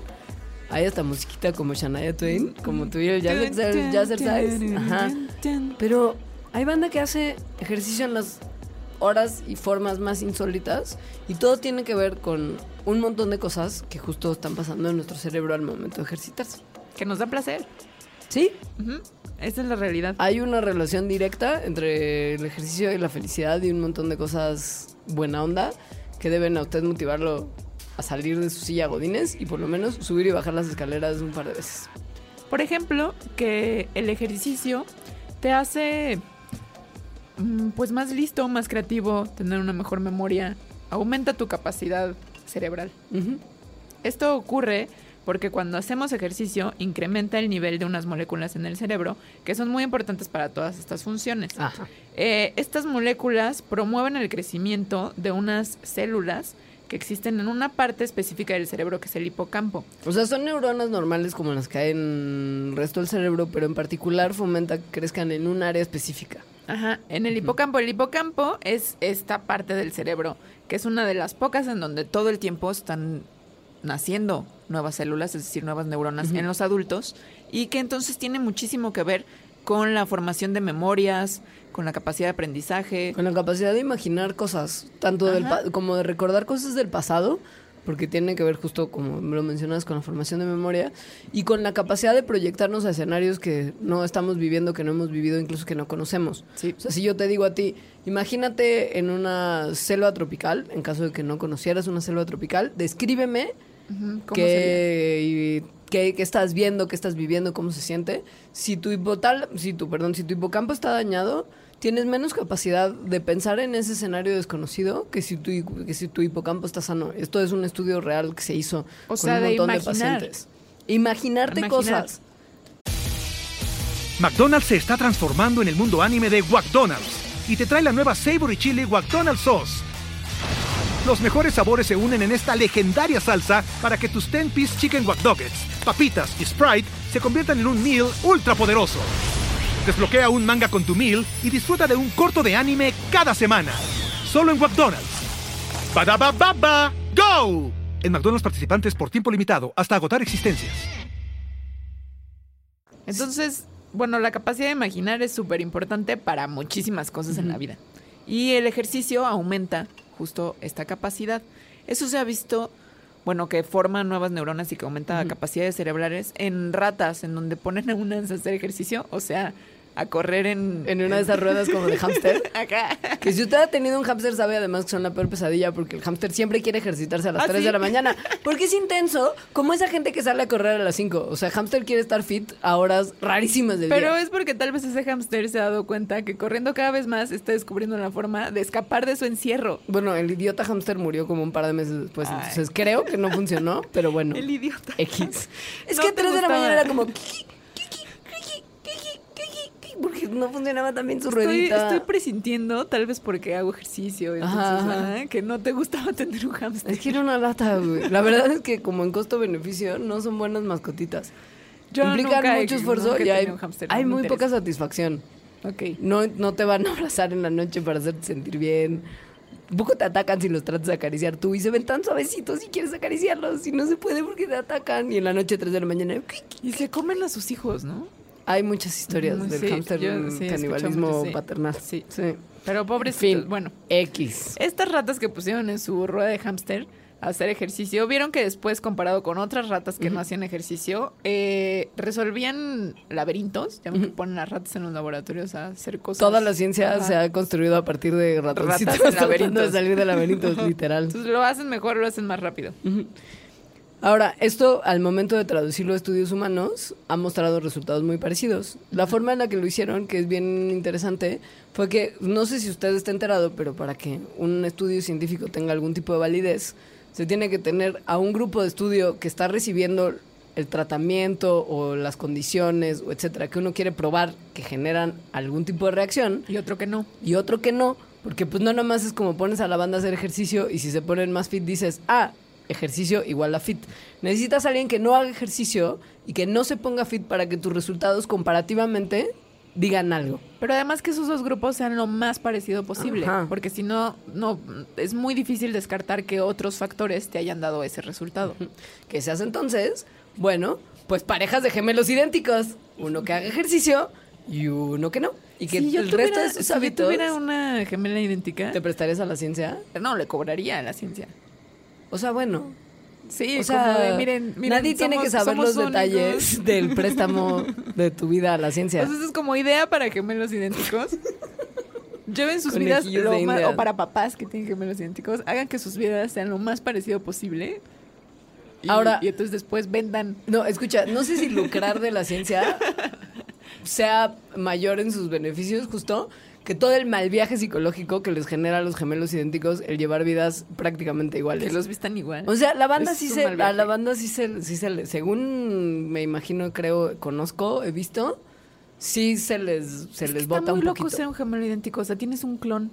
Hay hasta musiquita como Shania Twain, como tú y yo, Jazzercise. Jazzercise. Ajá. Pero hay banda que hace ejercicio en las horas y formas más insólitas y todo tiene que ver con un montón de cosas que justo están pasando en nuestro cerebro al momento de ejercitarse. Que nos da placer. ¿Sí? Ujú. Esa es la realidad. Hay una relación directa entre el ejercicio y la felicidad y un montón de cosas buena onda que deben a usted motivarlo a salir de su silla godines y por lo menos subir y bajar las escaleras un par de veces. Por ejemplo, que el ejercicio te hace pues más listo, más creativo, tener una mejor memoria, aumenta tu capacidad cerebral. Esto ocurre porque cuando hacemos ejercicio incrementa el nivel de unas moléculas en el cerebro que son muy importantes para todas estas funciones. Eh, estas moléculas promueven el crecimiento de unas células que existen en una parte específica del cerebro que es el hipocampo. O sea, son neuronas normales como las que hay en el resto del cerebro, pero en particular fomenta que crezcan en un área específica. Ajá, en el hipocampo. El hipocampo es esta parte del cerebro, que es una de las pocas en donde todo el tiempo están naciendo nuevas células, es decir, nuevas neuronas en los adultos, y que entonces tiene muchísimo que ver con la formación de memorias, con la capacidad de aprendizaje. Con la capacidad de imaginar cosas, tanto del como de recordar cosas del pasado, porque tiene que ver justo como lo mencionas con la formación de memoria, y con la capacidad de proyectarnos a escenarios que no estamos viviendo, que no hemos vivido, incluso que no conocemos. Sí. O sea, si yo te digo a ti, imagínate en una selva tropical, en caso de que no conocieras una selva tropical, descríbeme qué, y qué- qué estás viendo, qué estás viviendo, cómo se siente. Si tu hipotal, si tu, perdón, si tu hipocampo está dañado, tienes menos capacidad de pensar en ese escenario desconocido que si tu, que si tu hipocampo está sano. Esto es un estudio real que se hizo O con sea, un montón de, imaginar. pacientes. Imaginarte Imaginar. cosas. McDonald's se está transformando en el mundo anime de McDonald's y te trae la nueva Savory Chili McDonald's Sauce. Los mejores sabores se unen en esta legendaria salsa para que tus 10-piece chicken wack Nuggets, papitas y Sprite se conviertan en un meal ultra poderoso. Desbloquea un manga con tu meal y disfruta de un corto de anime cada semana. Solo en McDonald's. Badaba baba, go! En McDonald's participantes por tiempo limitado hasta agotar existencias. Entonces, bueno, la capacidad de imaginar es súper importante para muchísimas cosas en la vida. Y el ejercicio aumenta justo esta capacidad. Eso se ha visto, bueno, que forma nuevas neuronas y que aumenta capacidades cerebrales en ratas, en donde ponen a unas a hacer ejercicio, o sea, a correr en... En una de esas ruedas como de hámster. Acá. Que si usted ha tenido un hámster sabe además que son la peor pesadilla porque el hámster siempre quiere ejercitarse a las ¿Ah, 3 sí? de la mañana. Porque es intenso, como esa gente que sale a correr a las 5. O sea, hámster quiere estar fit a horas rarísimas del Pero día. es porque tal vez ese hámster se ha dado cuenta que corriendo cada vez más está descubriendo la forma de escapar de su encierro. Bueno, el idiota hámster murió como un par de meses después. Ay. Entonces creo que no funcionó, pero bueno. El idiota. X. Es No que te 3 de la mañana era como. "Kiki, Porque que no funcionaba también su Estoy, ruedita. estoy presintiendo, tal vez porque hago ejercicio, entonces, Ajá, ajá. ajá, que no te gustaba tener un hámster. Es que era una lata, güey. La verdad es que como en costo-beneficio no son buenas mascotitas. Yo Implican nunca he- mucho esfuerzo nunca he y hay, un no hay muy interesa. poca satisfacción. No, no te van a abrazar en la noche para hacerte sentir bien. Un poco te atacan si los tratas de acariciar tú y se ven tan suavecitos si quieres acariciarlos y no se puede porque te atacan y en la noche 3 de la mañana Y se comen a sus hijos, ¿no? Hay muchas historias Mm, del sí, hámster yo sí, escucho canibalismo mucho, sí. paternal. Sí. Pero pobres, Fin. bueno, X. estas ratas que pusieron en su rueda de hámster a hacer ejercicio, vieron que después, comparado con otras ratas que no hacían ejercicio, eh, resolvían laberintos, ya ven que ponen a ratas en los laboratorios a hacer cosas. Toda la ciencia Ajá. se ha construido a partir de ratoncitos Ratas en tratando de laberintos. salir de laberintos, literal. Entonces lo hacen mejor, lo hacen más rápido. Ahora, esto al momento de traducirlo a estudios humanos ha mostrado resultados muy parecidos. La forma en la que lo hicieron, que es bien interesante, fue que, no sé si usted está enterado, pero para que un estudio científico tenga algún tipo de validez, se tiene que tener a un grupo de estudio que está recibiendo el tratamiento o las condiciones, o etcétera, que uno quiere probar que generan algún tipo de reacción, Y otro que no. y otro que no, porque pues no nada más es como pones a la banda a hacer ejercicio y si se ponen más fit dices, ah, ejercicio igual a fit. Necesitas a alguien que no haga ejercicio y que no se ponga fit para que tus resultados comparativamente digan algo. Pero además que esos dos grupos sean lo más parecido posible, Ajá. porque si no, no es muy difícil descartar que otros factores te hayan dado ese resultado. ¿Qué se hace entonces? Bueno, pues parejas de gemelos idénticos, uno que haga ejercicio y uno que no. Y que si el tuviera, resto de sus si yo hábitos tuviera una gemela idéntica, te prestarías a la ciencia. no, le cobraría a la ciencia. O sea, bueno, Sí, o sea, como de, miren, miren, nadie tiene que saber los únicos. detalles del préstamo de tu vida a la ciencia. Entonces es como idea para gemelos idénticos. Lleven sus vidas lo más, o para papás que tienen gemelos idénticos, hagan que sus vidas sean lo más parecido posible. Y, Ahora- y entonces después vendan. No, escucha, no sé si lucrar de la ciencia sea mayor en sus beneficios, justo, que todo el mal viaje psicológico que les genera a los gemelos idénticos el llevar vidas prácticamente iguales. Que los vistan igual. O sea, la banda Es sí se, a la banda sí se, sí se le- según me imagino, creo, conozco, he visto, sí se les, se Es que les está bota muy un loco ser un gemelo idéntico. O sea, tienes un clon.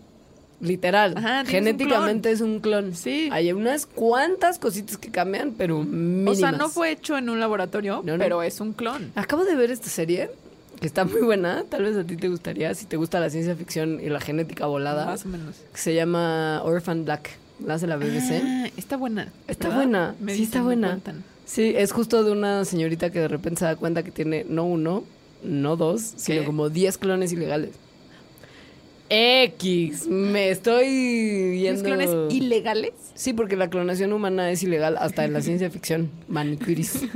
Literal, Ajá, un genéticamente es un clon. Sí. Hay unas cuantas cositas que cambian, pero mínimas. O sea, no fue hecho en un laboratorio, No, no. pero es un clon. Acabo de ver esta serie que está muy buena. Tal vez a ti te gustaría, si te gusta la ciencia ficción y la genética volada. Más o menos. que se llama Orphan Black. La hace la BBC. Ah, está buena. Está ¿verdad? buena, Me sí dicen, está buena. Sí, es justo de una señorita que de repente se da cuenta que tiene no uno, no dos, sino como 10 clones ilegales. X, me estoy ¿Tienes viendo. clones ilegales? Sí, porque la clonación humana es ilegal hasta en la ciencia ficción. Manicuris.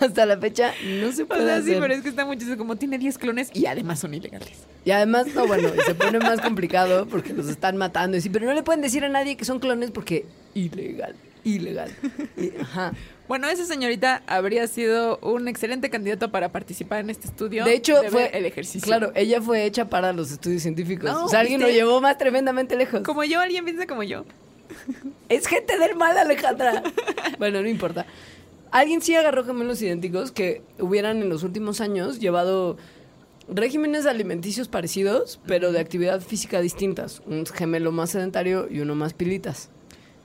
hasta la fecha no se O puede sea, sí, hacer. pero es que está muchísimo. Como tiene 10 clones y además son ilegales. Y además, no, bueno, se pone más complicado porque los están matando. Y sí, pero no le pueden decir a nadie que son clones porque ilegal, ilegal. Y- ajá. Bueno, esa señorita habría sido un excelente candidato para participar en este estudio. De hecho, fue el ejercicio. Claro, ella fue hecha para los estudios científicos. No, o sea, alguien lo llevó más tremendamente lejos. Como yo, alguien piensa como yo. Es gente del mal, Alejandra. bueno, no importa. Alguien sí agarró gemelos idénticos que hubieran en los últimos años llevado regímenes alimenticios parecidos, pero de actividad física distintas. Un gemelo más sedentario y uno más pilitas.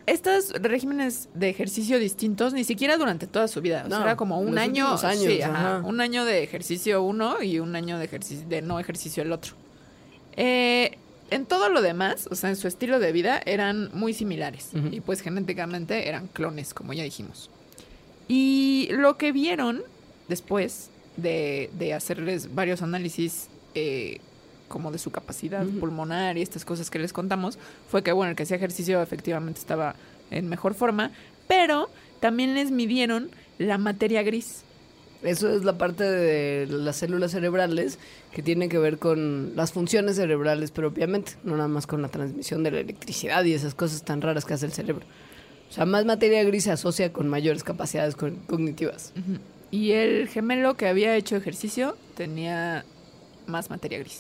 Estos regímenes de ejercicio distintos, ni siquiera durante toda su vida. O sea, era como un año, años, sí, ajá, un año de ejercicio uno y un año de ejercicio de no ejercicio el otro. Eh, en todo lo demás, o sea, en su estilo de vida, eran muy similares. Y pues genéticamente eran clones, como ya dijimos. Y lo que vieron después de, de hacerles varios análisis eh, como de su capacidad Ujú. pulmonar y estas cosas que les contamos, fue que, bueno, el que hacía ejercicio efectivamente estaba en mejor forma, pero también les midieron la materia gris. Eso es la parte de las células cerebrales que tiene que ver con las funciones cerebrales propiamente, no nada más con la transmisión de la electricidad y esas cosas tan raras que hace el cerebro. O sea, más materia gris se asocia con mayores capacidades cognitivas. Y el gemelo que había hecho ejercicio tenía más materia gris.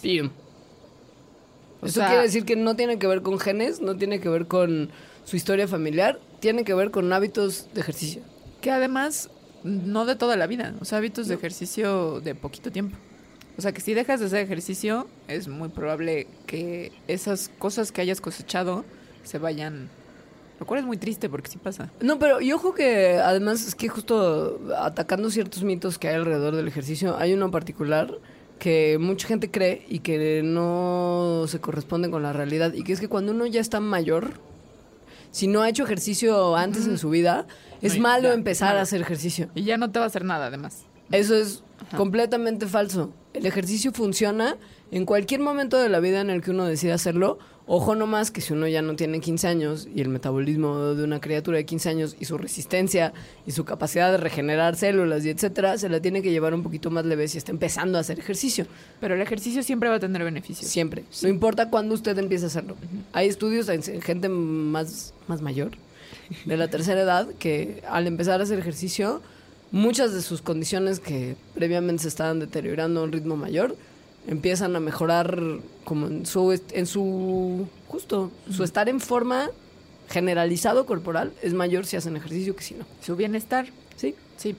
O Eso sea- quiere decir que no tiene que ver con genes, no tiene que ver con su historia familiar, tiene que ver con hábitos de ejercicio. Que además, no de toda la vida, o sea, hábitos de ejercicio de poquito tiempo. O sea que si dejas de hacer ejercicio, es muy probable que esas cosas que hayas cosechado se vayan. Lo cual es muy triste porque sí pasa. No, pero yo ojo que además es que justo atacando ciertos mitos que hay alrededor del ejercicio, hay uno en particular que mucha gente cree y que no se corresponde con la realidad y que es que cuando uno ya está mayor, si no ha hecho ejercicio antes en su vida, es No, malo ya, empezar a hacer ejercicio. Y ya no te va a hacer nada, además. Eso es completamente falso. El ejercicio funciona en cualquier momento de la vida en el que uno decida hacerlo. Ojo nomás que si uno ya no tiene 15 años y el metabolismo de una criatura de 15 años y su resistencia y su capacidad de regenerar células y etcétera, se la tiene que llevar un poquito más leve si está empezando a hacer ejercicio. Pero el ejercicio siempre va a tener beneficios. Siempre. No importa cuándo usted empiece a hacerlo. Hay estudios en en gente más, más mayor, de la tercera edad, que al empezar a hacer ejercicio, muchas de sus condiciones que previamente se estaban deteriorando a un ritmo mayor, empiezan a mejorar como en su, en su justo, su estar en forma generalizado corporal es mayor si hacen ejercicio que si no. Su bienestar. ¿Sí? Sí.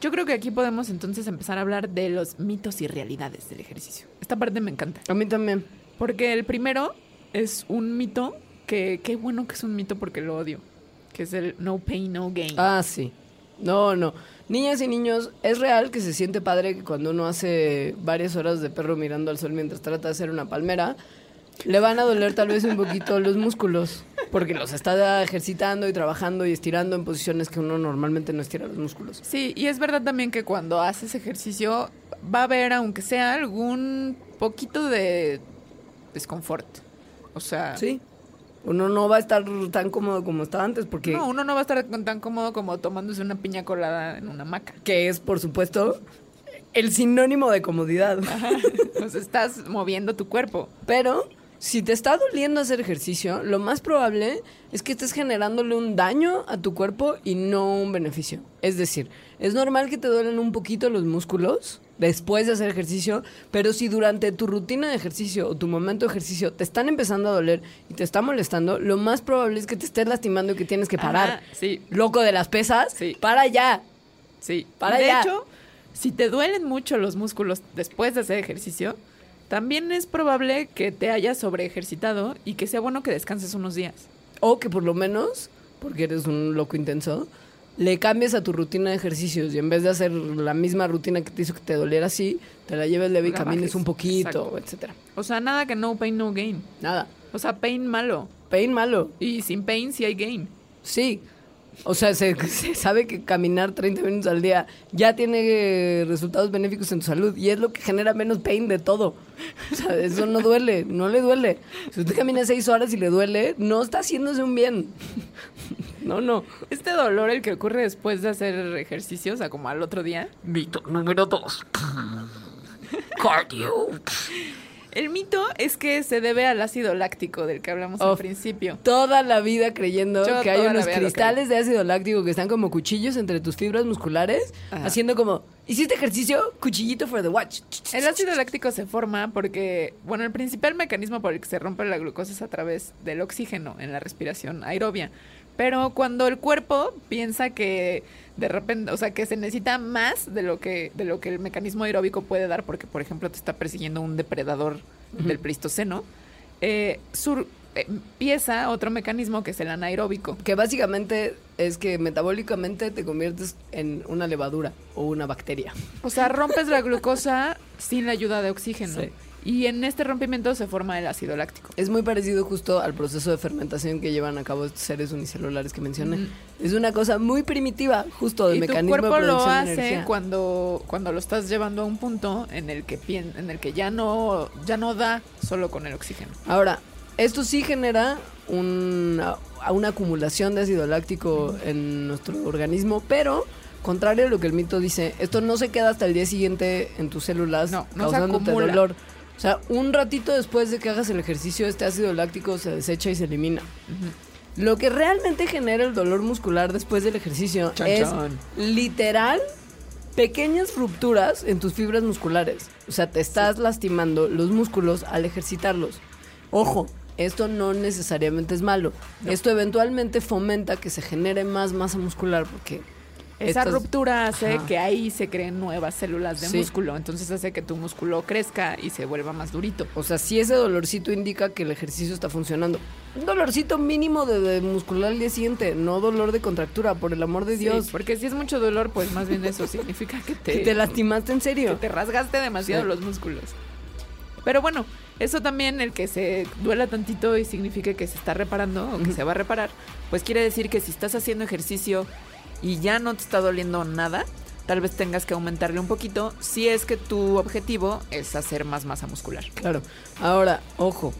Yo creo que aquí podemos entonces empezar a hablar de los mitos y realidades del ejercicio. Esta parte me encanta. A mí también. Porque el primero es un mito que qué bueno que es un mito porque lo odio. Que es el no pain, no gain. Ah, sí. No, no. Niñas y niños, es real que se siente padre que cuando uno hace varias horas de perro mirando al sol mientras trata de hacer una palmera, le van a doler tal vez un poquito los músculos, porque los está ejercitando y trabajando y estirando en posiciones que uno normalmente no estira los músculos. Sí, y es verdad también que cuando haces ejercicio va a haber, aunque sea algún poquito de desconfort. O sea, Sí. Uno no va a estar tan cómodo como estaba antes, porque no, uno no va a estar tan cómodo como tomándose una piña colada en una hamaca. que es, por supuesto, el sinónimo de comodidad. Pues estás moviendo tu cuerpo. Pero si te está doliendo hacer ejercicio, lo más probable es que estés generándole un daño a tu cuerpo y no un beneficio. Es decir, es normal que te duelen un poquito los músculos después de hacer ejercicio, pero si durante tu rutina de ejercicio o tu momento de ejercicio te están empezando a doler y te está molestando, lo más probable es que te estés lastimando y que tienes que parar. Ajá, sí. Loco de las pesas, Sí. para ya. Sí. Para de hecho, si te duelen mucho los músculos después de hacer ejercicio, también es probable que te hayas sobre ejercitado y que sea bueno que descanses unos días. O que por lo menos, porque eres un loco intenso, le cambies a tu rutina de ejercicios y en vez de hacer la misma rutina que te hizo que te doliera así, te la lleves leve y camines bajes. un poquito, Exacto. etcétera. O sea, nada que no pain, no gain. Nada. O sea, pain malo. Pain malo. Y sin pain sí hay gain. Sí. O sea, se, se sabe que caminar 30 minutos al día ya tiene resultados benéficos en tu salud y es lo que genera menos pain de todo. O sea, eso no duele, no le duele. Si usted camina 6 horas y le duele, no está haciéndose un bien. No, no. Este dolor, el que ocurre después de hacer ejercicio, o sea, como al otro día. Mito número 2. Cardio. El mito es que se debe al ácido láctico del que hablamos al principio. toda la vida creyendo Yo que hay unos cristales de ácido láctico que están como cuchillos entre tus fibras musculares, Ajá. haciendo como, ¿hiciste ejercicio? Cuchillito for the watch. El ácido láctico se forma porque, bueno, el principal mecanismo por el que se rompe la glucosa es a través del oxígeno en la respiración aerobia. Pero cuando el cuerpo piensa que de repente, o sea, que se necesita más de lo que de lo que el mecanismo aeróbico puede dar, porque por ejemplo te está persiguiendo un depredador del Pleistoceno, eh, sur- eh, empieza otro mecanismo que es el anaeróbico. Que básicamente es que metabólicamente te conviertes en una levadura o una bacteria. O sea, rompes la glucosa sin la ayuda de oxígeno. Sí. Y en este rompimiento se forma el ácido láctico. Es muy parecido justo al proceso de fermentación que llevan a cabo estos seres unicelulares que mencioné. Es una cosa muy primitiva, justo del y tu de cuerpo lo de hace cuando, cuando lo estás llevando a un punto en el que en el que ya no ya no da solo con el oxígeno. Ahora, esto sí genera una, una acumulación de ácido láctico en nuestro organismo, pero contrario a lo que el mito dice, esto no se queda hasta el día siguiente en tus células No, no causándote dolor. O sea, un ratito después de que hagas el ejercicio, este ácido láctico se desecha y se elimina. Lo que realmente genera el dolor muscular después del ejercicio Chan, es chan. literal pequeñas rupturas en tus fibras musculares. O sea, te estás lastimando los músculos al ejercitarlos. Ojo, esto no necesariamente es malo. Esto eventualmente fomenta que se genere más masa muscular porque Esa ruptura hace Ajá. que ahí se creen nuevas células de Sí. músculo, entonces hace que tu músculo crezca y se vuelva más durito. O sea, si ese dolorcito indica que el ejercicio está funcionando. Un dolorcito mínimo de, de muscular al día siguiente, no dolor de contractura, por el amor de Dios. Porque si es mucho dolor, pues más bien eso significa que te, Que te lastimaste en que serio. te rasgaste demasiado Sí. los músculos. Pero bueno, eso también, el que se duela tantito y significa que se está reparando o que se va a reparar, pues quiere decir que si estás haciendo ejercicio y ya no te está doliendo nada, tal vez tengas que aumentarle un poquito si es que tu objetivo es hacer más masa muscular. Claro. Ahora, ojo.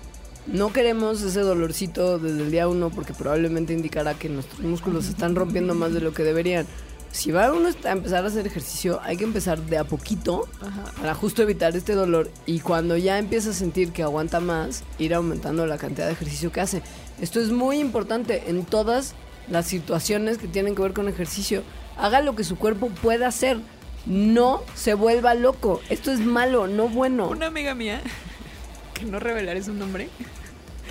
No queremos ese dolorcito desde el día uno porque probablemente indicará que nuestros músculos se están rompiendo más de lo que deberían. Si va uno a empezar a hacer ejercicio, hay que empezar de a poquito para justo evitar este dolor y cuando ya empieza a sentir que aguanta más, ir aumentando la cantidad de ejercicio que hace. Esto es muy importante en todas las situaciones que tienen que ver con ejercicio. Haga lo que su cuerpo pueda hacer. No se vuelva loco. Esto es malo, no bueno. Una amiga mía, que no revelaré su nombre,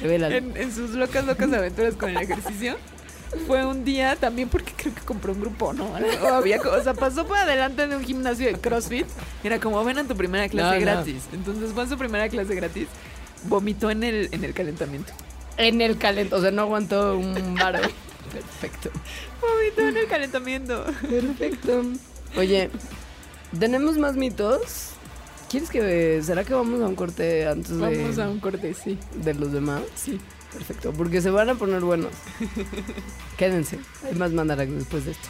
en, en sus locas, locas aventuras con el ejercicio. Fue un día también porque creo que compró un grupo, ¿no? O, había, o sea, pasó por adelante de un gimnasio de CrossFit. Era como, ven a tu primera clase No, no. gratis. Entonces fue a su primera clase gratis. Vomitó en el, en el calentamiento. En el calento, o sea, no aguantó un varo. Perfecto. Vomitó en el calentamiento. Perfecto. Oye, ¿tenemos más mitos? ¿Quieres que... ¿Será que vamos a un corte antes de, Vamos a un corte, sí. de los demás? Sí. Perfecto, porque se van a poner buenos. Quédense. Hay más mandarax después de esto.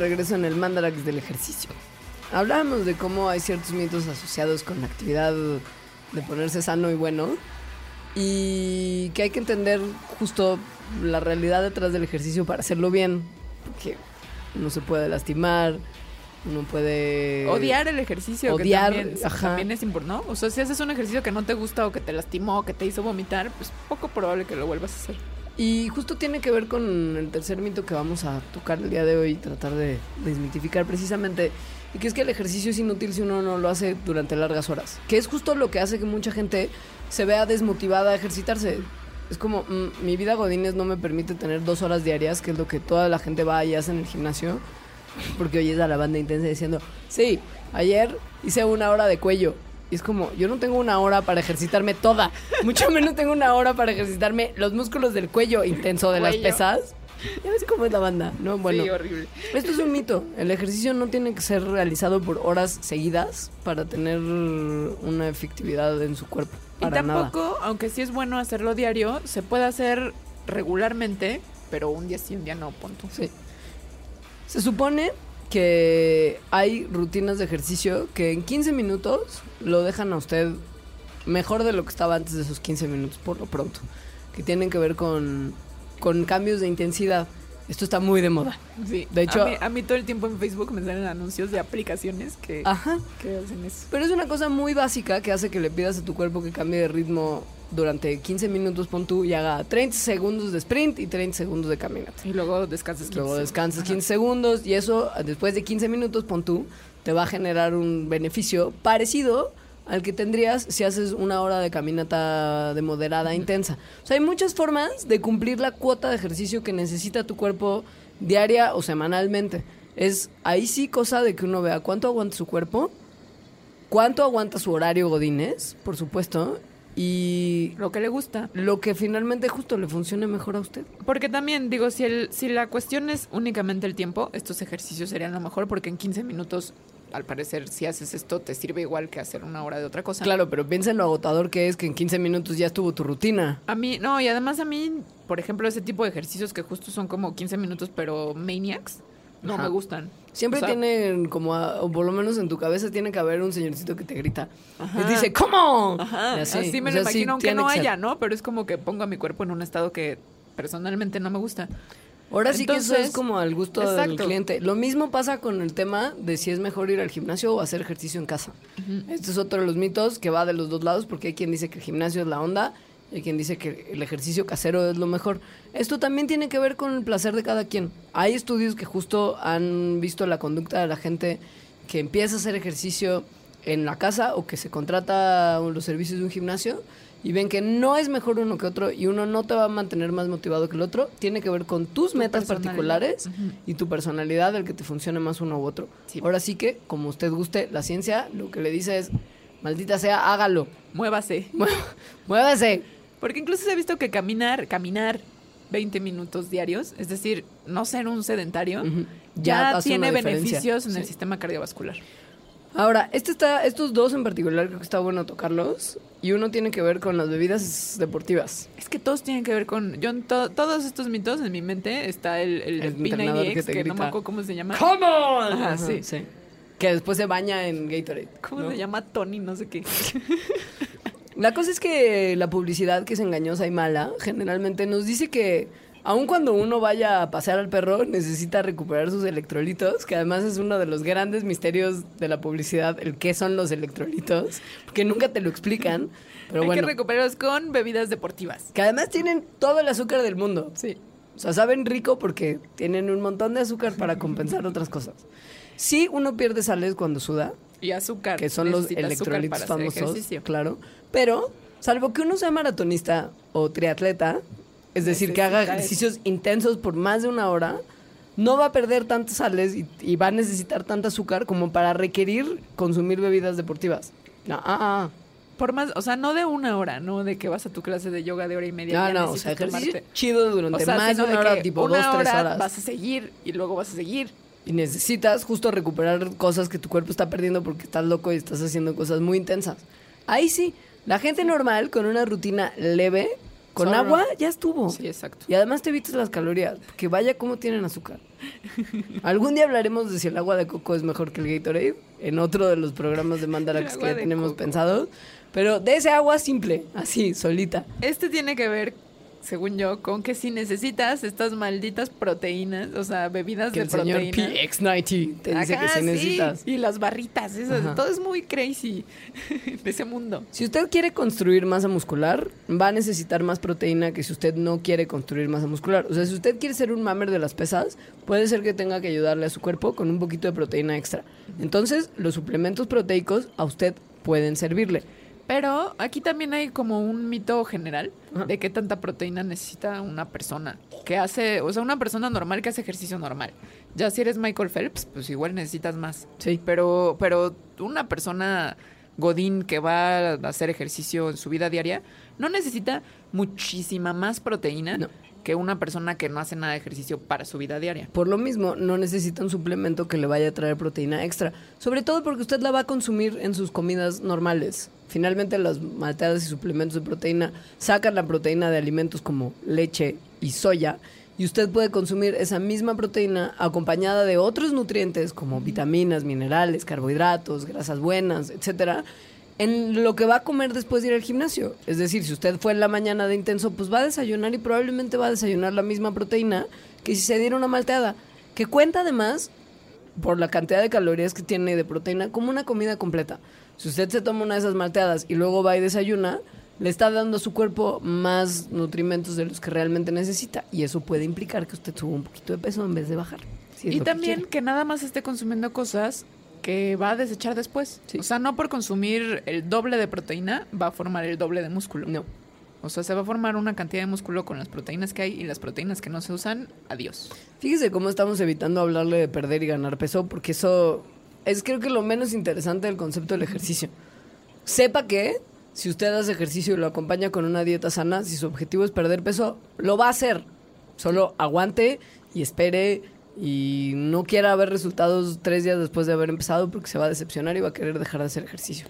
Regreso en el Mandarax del ejercicio. Hablábamos de cómo hay ciertos mitos asociados con la actividad de ponerse sano y bueno. Y que hay que entender justo la realidad detrás del ejercicio para hacerlo bien. Porque uno se puede lastimar, uno puede... Odiar el ejercicio, odiar, que también, ajá. también es importante, ¿no? O sea, si haces un ejercicio que no te gusta o que te lastimó o que te hizo vomitar, pues poco probable que lo vuelvas a hacer. Y justo tiene que ver con el tercer mito que vamos a tocar el día de hoy tratar de desmitificar precisamente. Y que es que el ejercicio es inútil si uno no lo hace durante largas horas. Que es justo lo que hace que mucha gente se vea desmotivada a ejercitarse. Es como, mm, mi vida Godínez no me permite tener dos horas diarias, que es lo que toda la gente va y hace en el gimnasio. Porque oyes a la banda intensa diciendo, sí, ayer hice una hora de cuello. Y es como, yo no tengo una hora para ejercitarme toda. Mucho menos tengo una hora para ejercitarme los músculos del cuello intenso de las Cuello. pesas. Ya ves cómo es la banda, ¿no? Bueno, sí, horrible. esto es un mito. El ejercicio no tiene que ser realizado por horas seguidas para tener una efectividad en su cuerpo. Y Para nada. tampoco, aunque sí es bueno hacerlo diario, se puede hacer regularmente, pero un día sí, un día no, punto. Sí. Se supone que hay rutinas de ejercicio que en 15 minutos lo dejan a usted mejor de lo que estaba antes de esos 15 minutos, por lo pronto. Que tienen que ver con, con cambios de intensidad. Esto está muy de moda. Sí. De hecho- a mí, a mí todo el tiempo en Facebook me salen anuncios de aplicaciones que, Ajá. que hacen eso. Pero es una cosa muy básica que hace que le pidas a tu cuerpo que cambie de ritmo durante 15 minutos, pon tú, y haga 30 segundos de sprint y 30 segundos de caminata. Y luego descansas 15. Luego descansas Ajá. 15 segundos y eso, después de 15 minutos, pon tú, te va a generar un beneficio parecido al que tendrías si haces una hora de caminata de moderada intensa. O sea, hay muchas formas de cumplir la cuota de ejercicio que necesita tu cuerpo diaria o semanalmente. Es ahí sí cosa de que uno vea cuánto aguanta su cuerpo, cuánto aguanta su horario godines, por supuesto, y Lo que le gusta. lo que finalmente justo le funcione mejor a usted. Porque también, digo, si, el, si la cuestión es únicamente el tiempo, estos ejercicios serían lo mejor porque en 15 minutos, al parecer, si haces esto, te sirve igual que hacer una hora de otra cosa. Claro, pero piensa en lo agotador que es que en 15 minutos ya estuvo tu rutina. A mí, no, y además a mí, por ejemplo, ese tipo de ejercicios que justo son como 15 minutos, pero maniacs, no Ajá. me gustan. Siempre O sea, tienen como, a- o por lo menos en tu cabeza tiene que haber un señorcito que te grita. Ajá. Y dice, ¿cómo? Ajá, Y así, me o lo sea, imagino, aunque no haya, ¿no? Pero es como que pongo a mi cuerpo en un estado que personalmente no me gusta. Ahora sí que eso es como al gusto del cliente. Lo mismo pasa con el tema de si es mejor ir al gimnasio o hacer ejercicio en casa. Este es otro de los mitos que va de los dos lados porque hay quien dice que el gimnasio es la onda hay quien dice que el ejercicio casero es lo mejor. Esto también tiene que ver con el placer de cada quien. Hay estudios que justo han visto la conducta de la gente que empieza a hacer ejercicio en la casa o que se contrata los servicios de un gimnasio y ven que no es mejor uno que otro y uno no te va a mantener más motivado que el otro, tiene que ver con tus Tu metas particulares Ujú. y tu personalidad, el que te funcione más uno u otro. Sí. Ahora sí que, como usted guste, la ciencia lo que le dice es, maldita sea, hágalo. Muévase. Mué- Muévase. Porque incluso se ha visto que caminar, caminar 20 minutos diarios, es decir, no ser un sedentario, ya, tiene beneficios en el sistema cardiovascular. Ahora, este está, estos dos en particular creo que está bueno tocarlos. Y uno tiene que ver con las bebidas deportivas. Es que todos tienen que ver con. Yo en to- todos estos mitos en mi mente está el, el, El que P90X, te que, no grita, me acuerdo cómo se llama. ¡Come on! Ajá, Ajá, sí. Que después se baña en Gatorade. ¿Cómo ¿no? se llama? Tony, no sé qué. La cosa es que la publicidad que es engañosa y mala generalmente nos dice que aun cuando uno vaya a pasear al perro necesita recuperar sus electrolitos, que además es uno de los grandes misterios de la publicidad, el qué son los electrolitos, porque nunca te lo explican, pero Hay bueno, que recuperarlos con bebidas deportivas. que además tienen todo el azúcar del mundo. Sí. O sea, saben rico porque tienen un montón de azúcar para compensar otras cosas. Sí, uno pierde sales cuando suda, Y azúcar. que son los electrolitos famosos, claro. Pero, salvo que uno sea maratonista o triatleta, es decir, que haga ejercicios intensos por más de una hora, no va a perder tantas sales y, y va a necesitar tanta azúcar como para requerir consumir bebidas deportivas. No, ah, ah. Por más, o sea, no de una hora, no de que vas a tu clase de yoga de hora y media. no, no, o sea, ejercicio tomarte- chido durante O sea, más de una hora, tipo una dos, tres hora horas. Vas a seguir y luego vas a seguir. Y necesitas justo recuperar cosas que tu cuerpo está perdiendo porque estás loco y estás haciendo cosas muy intensas. Ahí sí, la gente normal con una rutina leve, con Solo. agua, ya estuvo. Sí, exacto. Y además te evitas las calorías, que vaya cómo tienen azúcar. Algún día hablaremos de si el agua de coco es mejor que el Gatorade, en otro de los programas de Mandarax que ya tenemos coco. pensado. Pero de ese agua simple, así, solita. Este tiene que ver según yo, con que si necesitas estas malditas proteínas, o sea, bebidas Que de el señor proteína. PX90 te dice Ajá, que se sí, necesitas. Y las barritas, esas, Ajá. todo es muy crazy de ese mundo. Si usted quiere construir masa muscular, va a necesitar más proteína que si usted no quiere construir masa muscular. O sea, si usted quiere ser un mamer de las pesas, puede ser que tenga que ayudarle a su cuerpo con un poquito de proteína extra. Entonces, los suplementos proteicos a usted pueden servirle. Pero aquí también hay como un mito general de qué tanta proteína necesita una persona que hace, o sea, una persona normal que hace ejercicio normal. Ya si eres Michael Phelps, pues igual necesitas más. Sí. Pero, pero una persona godín que va a hacer ejercicio en su vida diaria no necesita muchísima más proteína No. que una persona que no hace nada de ejercicio para su vida diaria. Por lo mismo, no necesita un suplemento que le vaya a traer proteína extra. Sobre todo porque usted la va a consumir en sus comidas normales. Finalmente, las malteadas y suplementos de proteína sacan la proteína de alimentos como leche y soya. Y usted puede consumir esa misma proteína acompañada de otros nutrientes como vitaminas, minerales, carbohidratos, grasas buenas, etcétera, en lo que va a comer después de ir al gimnasio. Es decir, si usted fue en la mañana de intenso, pues va a desayunar y probablemente va a desayunar la misma proteína que si se diera una malteada, que cuenta además por la cantidad de calorías que tiene de proteína como una comida completa. Si usted se toma una de esas malteadas y luego va y desayuna, le está dando a su cuerpo más nutrimentos de los que realmente necesita y eso puede implicar que usted suba un poquito de peso en vez de bajar. si y que también que, nada más esté consumiendo cosas que va a desechar después. Sí. O sea, no por consumir el doble de proteína va a formar el doble de músculo. No. O sea, se va a formar una cantidad de músculo con las proteínas que hay y las proteínas que no se usan, adiós. Fíjese cómo estamos evitando hablarle de perder y ganar peso, porque eso es creo que lo menos interesante del concepto del ejercicio. Sepa que si usted hace ejercicio y lo acompaña con una dieta sana, si su objetivo es perder peso, lo va a hacer. Solo aguante y espere y no quiera ver resultados tres días después de haber empezado porque se va a decepcionar y va a querer dejar de hacer ejercicio.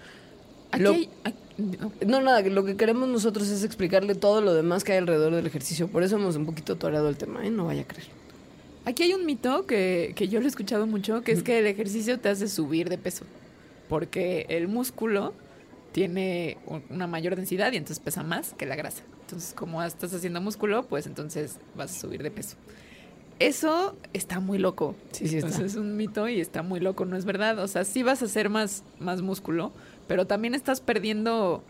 Aquí Lo- hay- hay- no. No, nada, lo que queremos nosotros es explicarle todo lo demás que hay alrededor del ejercicio. Por eso hemos un poquito toreado el tema, ¿eh? No vaya a creer. Aquí hay un mito que, que yo lo he escuchado mucho, que es que el ejercicio te hace subir de peso. Porque el músculo tiene una mayor densidad y entonces pesa más que la grasa. Entonces, como estás haciendo músculo, pues entonces vas a subir de peso. Eso está muy loco. Sí, sí está. Es un mito y está muy loco, no es verdad. O sea, sí vas a hacer más, más músculo, pero también estás perdiendo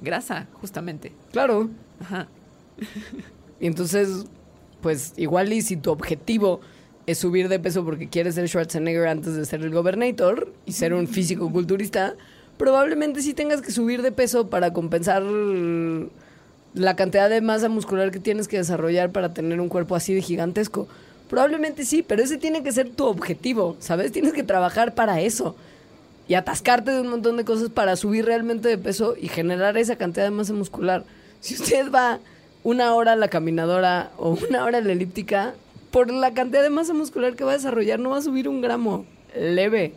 grasa, justamente. Claro, Ajá. Y entonces, pues igual y si tu objetivo es subir de peso porque quieres ser Schwarzenegger antes de ser el gobernator y ser un físico culturista, probablemente sí tengas que subir de peso para compensar la cantidad de masa muscular que tienes que desarrollar para tener un cuerpo así de gigantesco. Probablemente sí, pero ese tiene que ser tu objetivo, ¿sabes? Tienes que trabajar para eso y atascarte de un montón de cosas para subir realmente de peso y generar esa cantidad de masa muscular. Si usted va una hora la caminadora o una hora la elíptica, por la cantidad de masa muscular que va a desarrollar no va a subir un gramo. Leve.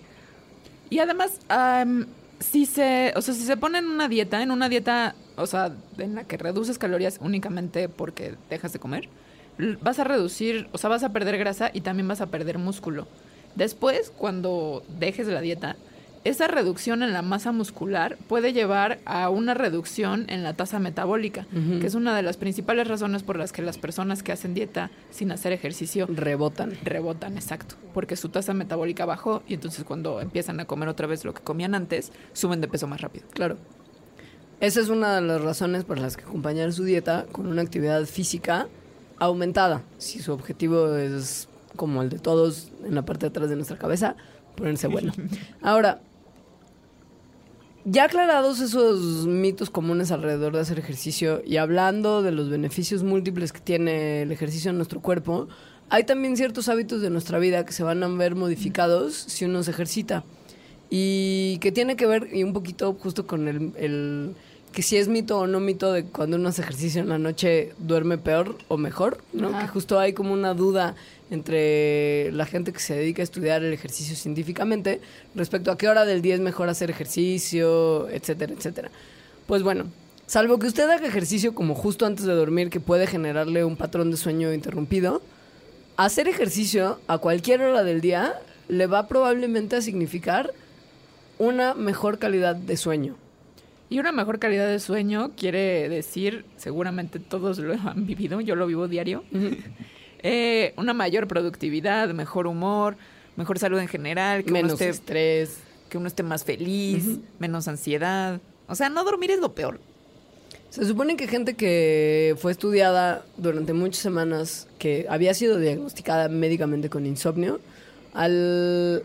Y además, am, si se, o sea, si se pone en una dieta, en una dieta, o sea, en la que reduces calorías únicamente porque dejas de comer, vas a reducir, o sea, vas a perder grasa y también vas a perder músculo. Después, cuando dejes la dieta, esa reducción en la masa muscular puede llevar a una reducción en la tasa metabólica, que es una de las principales razones por las que las personas que hacen dieta sin hacer ejercicio Rebotan. rebotan, exacto, porque su tasa metabólica bajó y entonces cuando empiezan a comer otra vez lo que comían antes, suben de peso más rápido. Claro. Esa es una de las razones por las que acompañar su dieta con una actividad física aumentada. Si su objetivo es como el de todos en la parte de atrás de nuestra cabeza, ponerse bueno. Ahora, ya aclarados esos mitos comunes alrededor de hacer ejercicio y hablando de los beneficios múltiples que tiene el ejercicio en nuestro cuerpo, hay también ciertos hábitos de nuestra vida que se van a ver modificados si uno se ejercita. Y que tiene que ver y un poquito justo con el, el que si es mito o no mito de cuando uno hace ejercicio en la noche duerme peor o mejor, ¿no? Ajá. Que justo hay como una duda entre la gente que se dedica a estudiar el ejercicio científicamente respecto a qué hora del día es mejor hacer ejercicio, etcétera, etcétera. Pues bueno, salvo que usted haga ejercicio como justo antes de dormir que puede generarle un patrón de sueño interrumpido, hacer ejercicio a cualquier hora del día le va probablemente a significar una mejor calidad de sueño. Y una mejor calidad de sueño quiere decir, seguramente todos lo han vivido, yo lo vivo diario, eh, una mayor productividad, mejor humor, mejor salud en general, que Menos uno esté, estrés. que uno esté más feliz, menos ansiedad. O sea, no dormir es lo peor. Se supone que gente que fue estudiada durante muchas semanas, que había sido diagnosticada médicamente con insomnio, al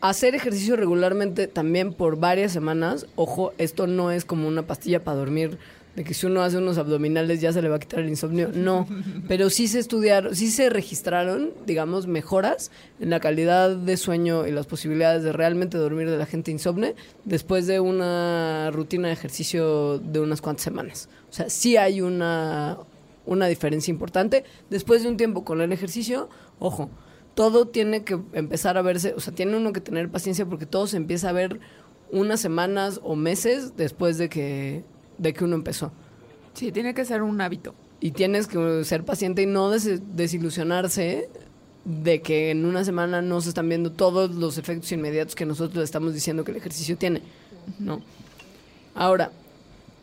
hacer ejercicio regularmente también por varias semanas, ojo, esto no es como una pastilla para dormir, de que si uno hace unos abdominales ya se le va a quitar el insomnio, no, pero sí se estudiaron, sí se registraron, digamos, mejoras en la calidad de sueño y las posibilidades de realmente dormir de la gente insomne después de una rutina de ejercicio de unas cuantas semanas. O sea, sí hay una, una diferencia importante. Después de un tiempo con el ejercicio, ojo, todo tiene que empezar a verse, o sea, tiene uno que tener paciencia porque todo se empieza a ver unas semanas o meses después de que, de que uno empezó. Sí, tiene que ser un hábito. Y tienes que ser paciente y no des- desilusionarse de que en una semana no se están viendo todos los efectos inmediatos que nosotros le estamos diciendo que el ejercicio tiene. ¿no? Ahora,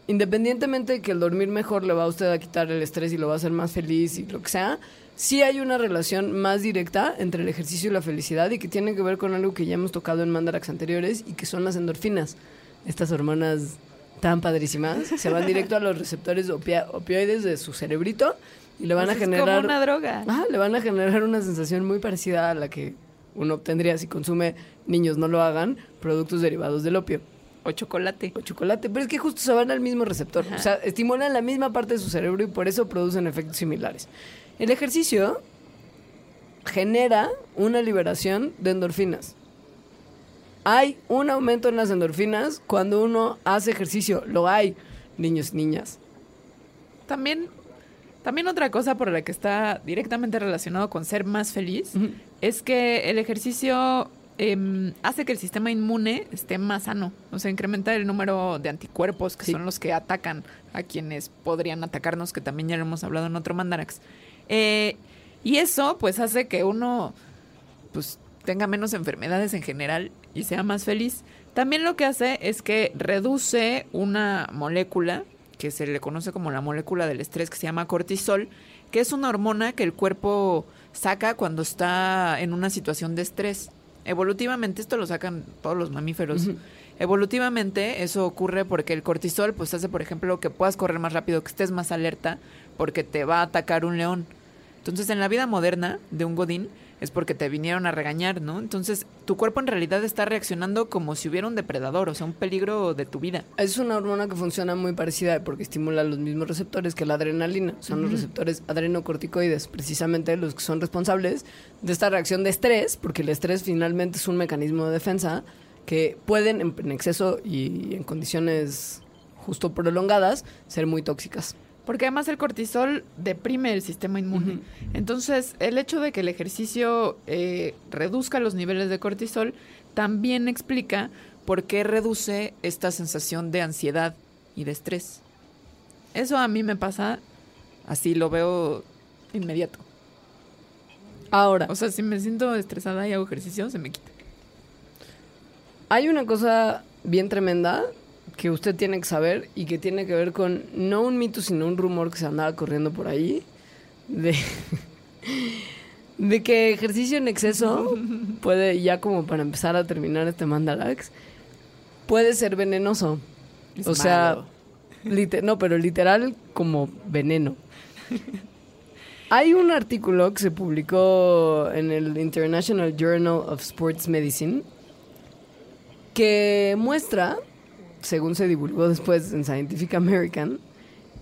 independientemente de que el dormir mejor le va a usted a quitar el estrés y lo va a hacer más feliz y lo que sea, sí hay una relación más directa entre el ejercicio y la felicidad y que tiene que ver con algo que ya hemos tocado en mandarax anteriores y que son las endorfinas. Estas hormonas tan padrísimas se van directo a los receptores opioides de su cerebrito y le van Pues a es generar como una droga. Ah, le van a generar una sensación muy parecida a la que uno obtendría si consume, niños no lo hagan, productos derivados del opio O chocolate. o chocolate. Pero es que justo se van al mismo receptor. O sea, estimulan la misma parte de su cerebro y por eso producen efectos similares. El ejercicio genera una liberación de endorfinas. Hay un aumento en las endorfinas cuando uno hace ejercicio. Lo hay, niños y niñas. También, también otra cosa por la que está directamente relacionado con ser más feliz es que el ejercicio em, hace que el sistema inmune esté más sano. O sea, incrementa el número de anticuerpos que Sí. son los que atacan a quienes podrían atacarnos, que también ya lo hemos hablado en otro Mandarax. Eh, y eso, pues, hace que uno pues tenga menos enfermedades en general y sea más feliz. También lo que hace es que reduce una molécula que se le conoce como la molécula del estrés que se llama cortisol, que es una hormona que el cuerpo saca cuando está en una situación de estrés. Evolutivamente esto lo sacan todos los mamíferos. Evolutivamente eso ocurre porque el cortisol pues hace por ejemplo que puedas correr más rápido, que estés más alerta porque te va a atacar un león. Entonces, en la vida moderna de un godín es porque te vinieron a regañar, ¿no? Entonces, tu cuerpo en realidad está reaccionando como si hubiera un depredador, o sea, un peligro de tu vida. Es una hormona que funciona muy parecida porque estimula los mismos receptores que la adrenalina. Son los receptores adrenocorticoides, precisamente los que son responsables de esta reacción de estrés, porque el estrés finalmente es un mecanismo de defensa que pueden, en, en exceso y en condiciones justo prolongadas, ser muy tóxicas. Porque además el cortisol deprime el sistema inmune. Entonces, el hecho de que el ejercicio eh, reduzca los niveles de cortisol también explica por qué reduce esta sensación de ansiedad y de estrés. Eso a mí me pasa, así lo veo inmediato. Ahora, O sea, si me siento estresada y hago ejercicio, se me quita. Hay una cosa bien tremenda que usted tiene que saber y que tiene que ver con no un mito, sino un rumor que se andaba corriendo por ahí de, de que ejercicio en exceso puede, ya como para empezar a terminar este mandalax, puede ser venenoso. Es o sea, malo. lite- no, pero literal como veneno. Hay un artículo que se publicó en el International Journal of Sports Medicine que muestra, según se divulgó después en Scientific American,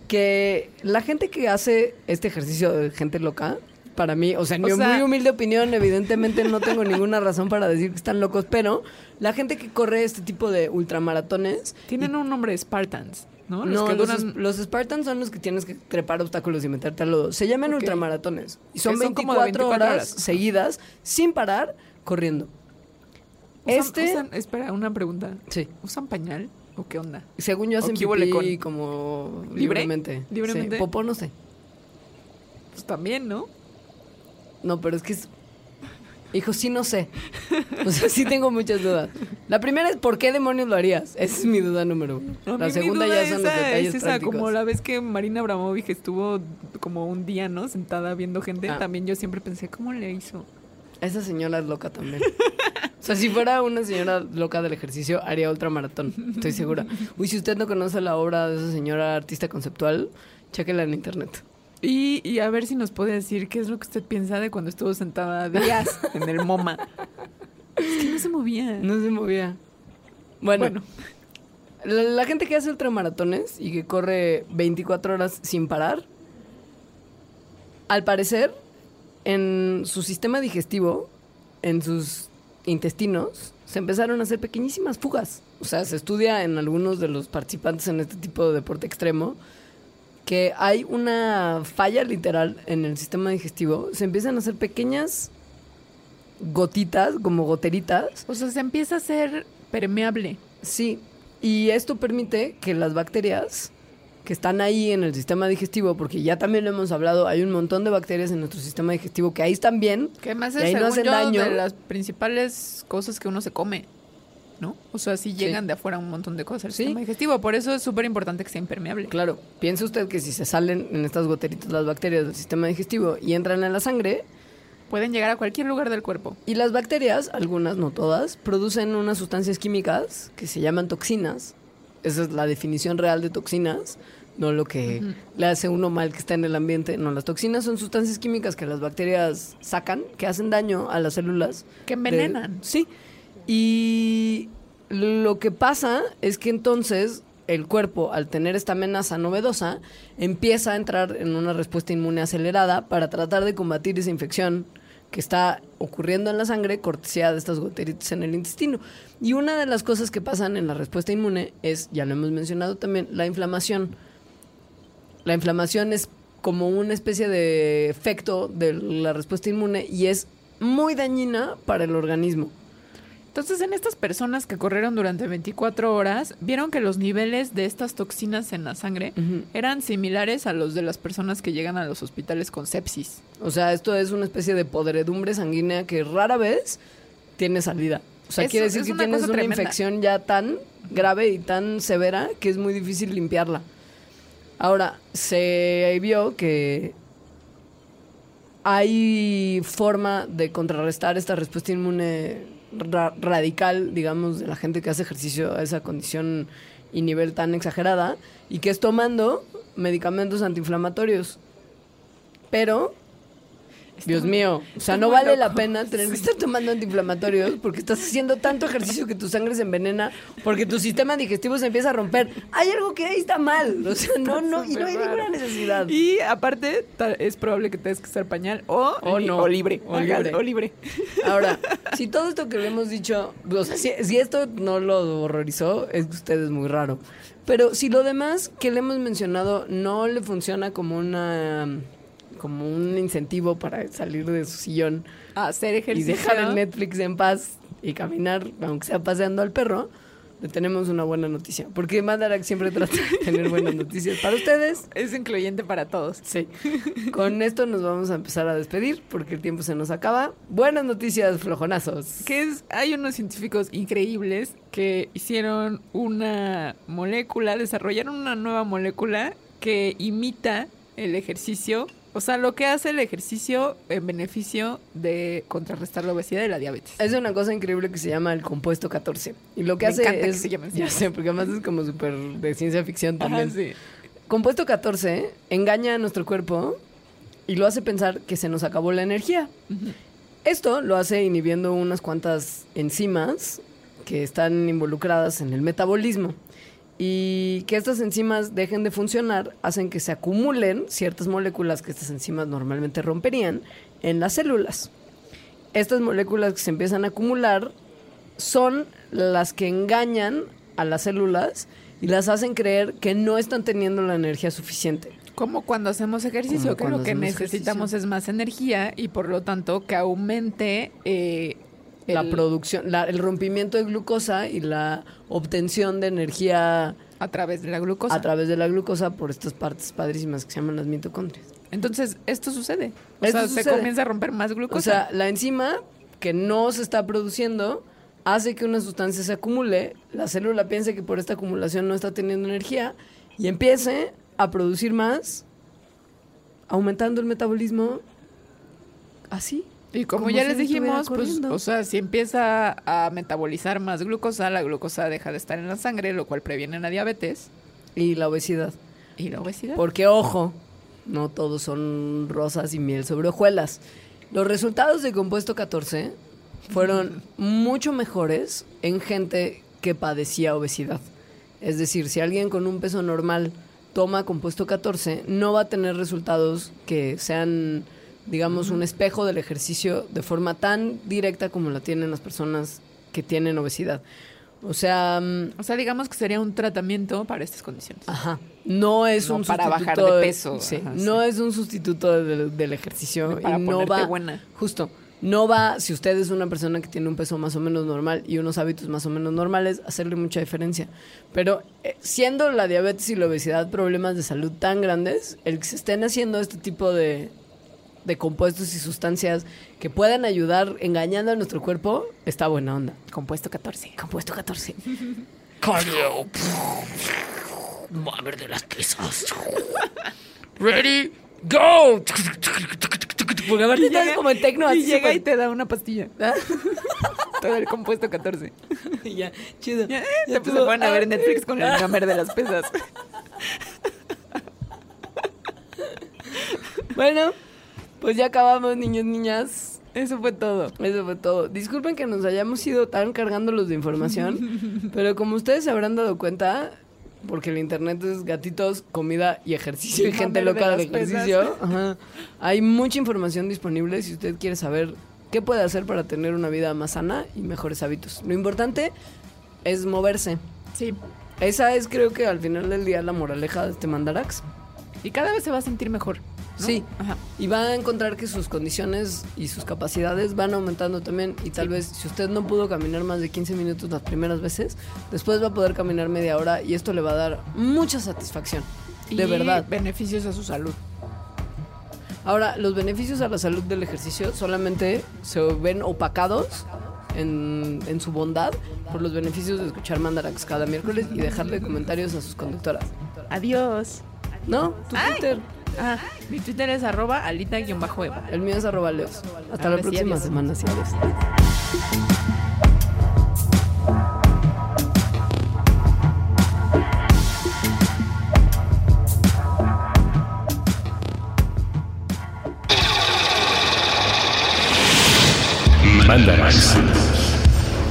que la gente que hace este ejercicio de gente loca, para mí, o sea, en O mi sea- muy humilde opinión, evidentemente no tengo ninguna razón para decir que están locos, pero la gente que corre este tipo de ultramaratones Tienen un nombre Spartans, ¿no? Los no, que los, duran... es- los Spartans son los que tienes que trepar obstáculos y meterte al lodo. Se llaman ultramaratones. Y son, Que son como 24, de 24 horas, horas. seguidas, sin parar, corriendo. usan- este, usan- espera, una pregunta. sí, ¿Usan pañal o qué onda? según yo hacen ¿O qué huele pipí como ¿Libre? libremente. ¿Libremente? Sí, popó no sé. Pues también, ¿no? No, pero es que es... Dijo, sí, no sé. O sea, sí tengo muchas dudas. La primera es, ¿por qué demonios lo harías? Esa es mi duda número uno. La segunda ya son los detalles es esa, prácticos. como la vez que Marina Abramovich estuvo como un día, ¿no? Sentada viendo gente. Ah. También yo siempre pensé, ¿cómo le hizo? Esa señora es loca también. O sea, si fuera una señora loca del ejercicio, haría ultramaratón. Estoy segura. Uy, si usted no conoce la obra de esa señora artista conceptual, chéquela en internet. Y, y a ver si nos puede decir qué es lo que usted piensa de cuando estuvo sentada días en el MoMA. Es que no se movía. No se movía. Bueno, Bueno. La, la gente que hace ultramaratones y que corre 24 horas sin parar, al parecer, en su sistema digestivo, en sus intestinos, se empezaron a hacer pequeñísimas fugas. O sea, se estudia en algunos de los participantes en este tipo de deporte extremo que hay una falla literal en el sistema digestivo. Se empiezan a hacer pequeñas gotitas, como goteritas, O sea, se empieza a hacer permeable. Sí, y esto permite que las bacterias que están ahí en el sistema digestivo, porque ya también lo hemos hablado, hay un montón de bacterias en nuestro sistema digestivo que ahí están bien, Que Y es, no hacen yo, daño. de las principales cosas que uno se come, ¿no? O sea, sí llegan de afuera un montón de cosas al Sí. sistema digestivo. Por eso es súper importante que sea impermeable. claro, piense usted que si se salen en estas goteritas las bacterias del sistema digestivo y entran en la sangre, Pueden llegar a cualquier lugar del cuerpo. y las bacterias, algunas, no todas, producen unas sustancias químicas que se llaman toxinas. Esa es la definición real de toxinas, no lo que le hace uno mal que está en el ambiente. No, las toxinas son sustancias químicas que las bacterias sacan, que hacen daño a las células. Que de- envenenan. sí. Y lo que pasa es que entonces el cuerpo, al tener esta amenaza novedosa, empieza a entrar en una respuesta inmune acelerada para tratar de combatir esa infección que está ocurriendo en la sangre, cortesía de estas goteritas en el intestino. Y una de las cosas que pasan en la respuesta inmune es, ya lo hemos mencionado también, la inflamación. La inflamación es como una especie de efecto de la respuesta inmune y es muy dañina para el organismo. Entonces, en estas personas que corrieron durante 24 horas, vieron que los niveles de estas toxinas en la sangre eran similares a los de las personas que llegan a los hospitales con sepsis. O sea, esto es una especie de podredumbre sanguínea que rara vez tiene salida. O sea, Es- quiere decir que una tienes una tremenda. infección ya tan grave y tan severa que es muy difícil limpiarla. Ahora, se vio que hay forma de contrarrestar esta respuesta inmune ra- radical, digamos, de la gente que hace ejercicio a esa condición y nivel tan exagerada, y que es tomando medicamentos antiinflamatorios. Pero, Dios mío, o sea, no vale la pena tener que estar tomando antiinflamatorios porque estás haciendo tanto ejercicio que tu sangre se envenena, porque tu sistema digestivo se empieza a romper. Hay algo que ahí está mal, o sea, no, no, y no hay ninguna necesidad. Y aparte, es probable que tengas que estar pañal o, O no. o libre. O libre. O libre. Ahora, si todo esto que le hemos dicho, o sea, si, si esto no lo horrorizó, es que usted es muy raro. Pero si lo demás que le hemos mencionado no le funciona como una como un incentivo para salir de su sillón A hacer y ejercicio. dejar el Netflix en paz y caminar, aunque sea paseando al perro, le tenemos una buena noticia. Porque Mandarax siempre trata de tener buenas noticias para ustedes. Es incluyente para todos. Sí. Con esto nos vamos a empezar a despedir porque el tiempo se nos acaba. Buenas noticias, flojonazos. Que es, hay unos científicos increíbles que hicieron una molécula, desarrollaron una nueva molécula que imita el ejercicio. O sea, lo que hace el ejercicio en beneficio de contrarrestar la obesidad y la diabetes. Es una cosa increíble que se llama el compuesto 14. Y lo que Me hace encanta que es. se llame así. ya sé, porque además es como súper de ciencia ficción Ajá, también. sí. Compuesto 14 engaña a nuestro cuerpo y lo hace pensar que se nos acabó la energía. Esto lo hace inhibiendo unas cuantas enzimas que están involucradas en el metabolismo. Y que estas enzimas dejen de funcionar hacen que se acumulen ciertas moléculas que estas enzimas normalmente romperían en las células. Estas moléculas que se empiezan a acumular son las que engañan a las células y las hacen creer que no están teniendo la energía suficiente. Como cuando hacemos ejercicio, Como que lo que necesitamos es más energía y por lo tanto que aumente eh, La el- producción, la- el rompimiento de glucosa y la obtención de energía a través de la glucosa. a través de la glucosa por estas partes padrísimas que se llaman las mitocondrias. Entonces, esto sucede. O Esto sea, se sucede. comienza a romper más glucosa. O sea, la enzima que no se está produciendo hace que una sustancia se acumule, la célula piense que por esta acumulación no está teniendo energía y empiece a producir más, aumentando el metabolismo así. Y como, Como ya si les dijimos, pues, corriendo. o sea, si empieza a metabolizar más glucosa, la glucosa deja de estar en la sangre, lo cual previene la diabetes Y la obesidad. y la obesidad. Porque, ojo, no todos son rosas y miel sobre hojuelas. Los resultados de compuesto 14 fueron mucho mejores en gente que padecía obesidad. Es decir, si alguien con un peso normal toma compuesto 14, no va a tener resultados que sean, digamos, un espejo del ejercicio de forma tan directa como la tienen las personas que tienen obesidad. O sea, mm, O sea, digamos que sería un tratamiento para estas condiciones. Ajá. No es No un para bajar de peso, sí, ajá, no sí. es un sustituto del, del ejercicio. Para y no ponerte va. buena. Justo. No va, si usted es una persona que tiene un peso más o menos normal y unos hábitos más o menos normales, hacerle mucha diferencia. Pero eh, siendo la diabetes y la obesidad problemas de salud tan grandes, el que se estén haciendo este tipo de, de compuestos y sustancias que puedan ayudar engañando a nuestro cuerpo, está buena onda. Compuesto 14. Compuesto 14. Cardio. Mover de las pesas. Ready, go. Porque aparte estás como en tecno y así llega y te da una pastilla. Todo el compuesto 14. Y ya, chido. Ya, Ya ya pues, se pueden a ver en Netflix con el número de las pesas. Bueno, pues ya acabamos, niños, niñas. Eso fue todo. Eso fue todo. Disculpen que nos hayamos ido tan cargándolos de información, pero como ustedes se habrán dado cuenta, porque el internet es gatitos, comida y ejercicio y gente loca de ejercicio, ajá, hay mucha información disponible si usted quiere saber qué puede hacer para tener una vida más sana y mejores hábitos. Lo importante es moverse. Sí. Esa es creo que al final del día la moraleja de este mandarax. Y cada vez se va a sentir mejor. ¿No? Sí. Ajá. Y va a encontrar que sus condiciones y sus capacidades van aumentando también. Y tal Sí. vez si usted no pudo caminar más de 15 minutos las primeras veces, después va a poder caminar media hora y esto le va a dar mucha satisfacción. De verdad. beneficios a su salud. Ahora, los beneficios a la salud del ejercicio solamente se ven opacados en, en su bondad por los beneficios de escuchar Mandarax cada miércoles y dejarle comentarios a sus conductoras. Adiós. ¿No? Tu Twitter. Ah, mi Twitter es arroba alita-eva. El mío es arroba leos. Hasta la próxima semana. Sí, adiós. Mandarax.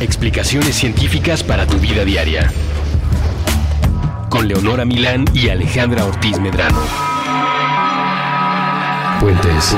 Explicaciones científicas para tu vida diaria. Con Leonora Milán y Alejandra Ortiz Medrano. Puentes.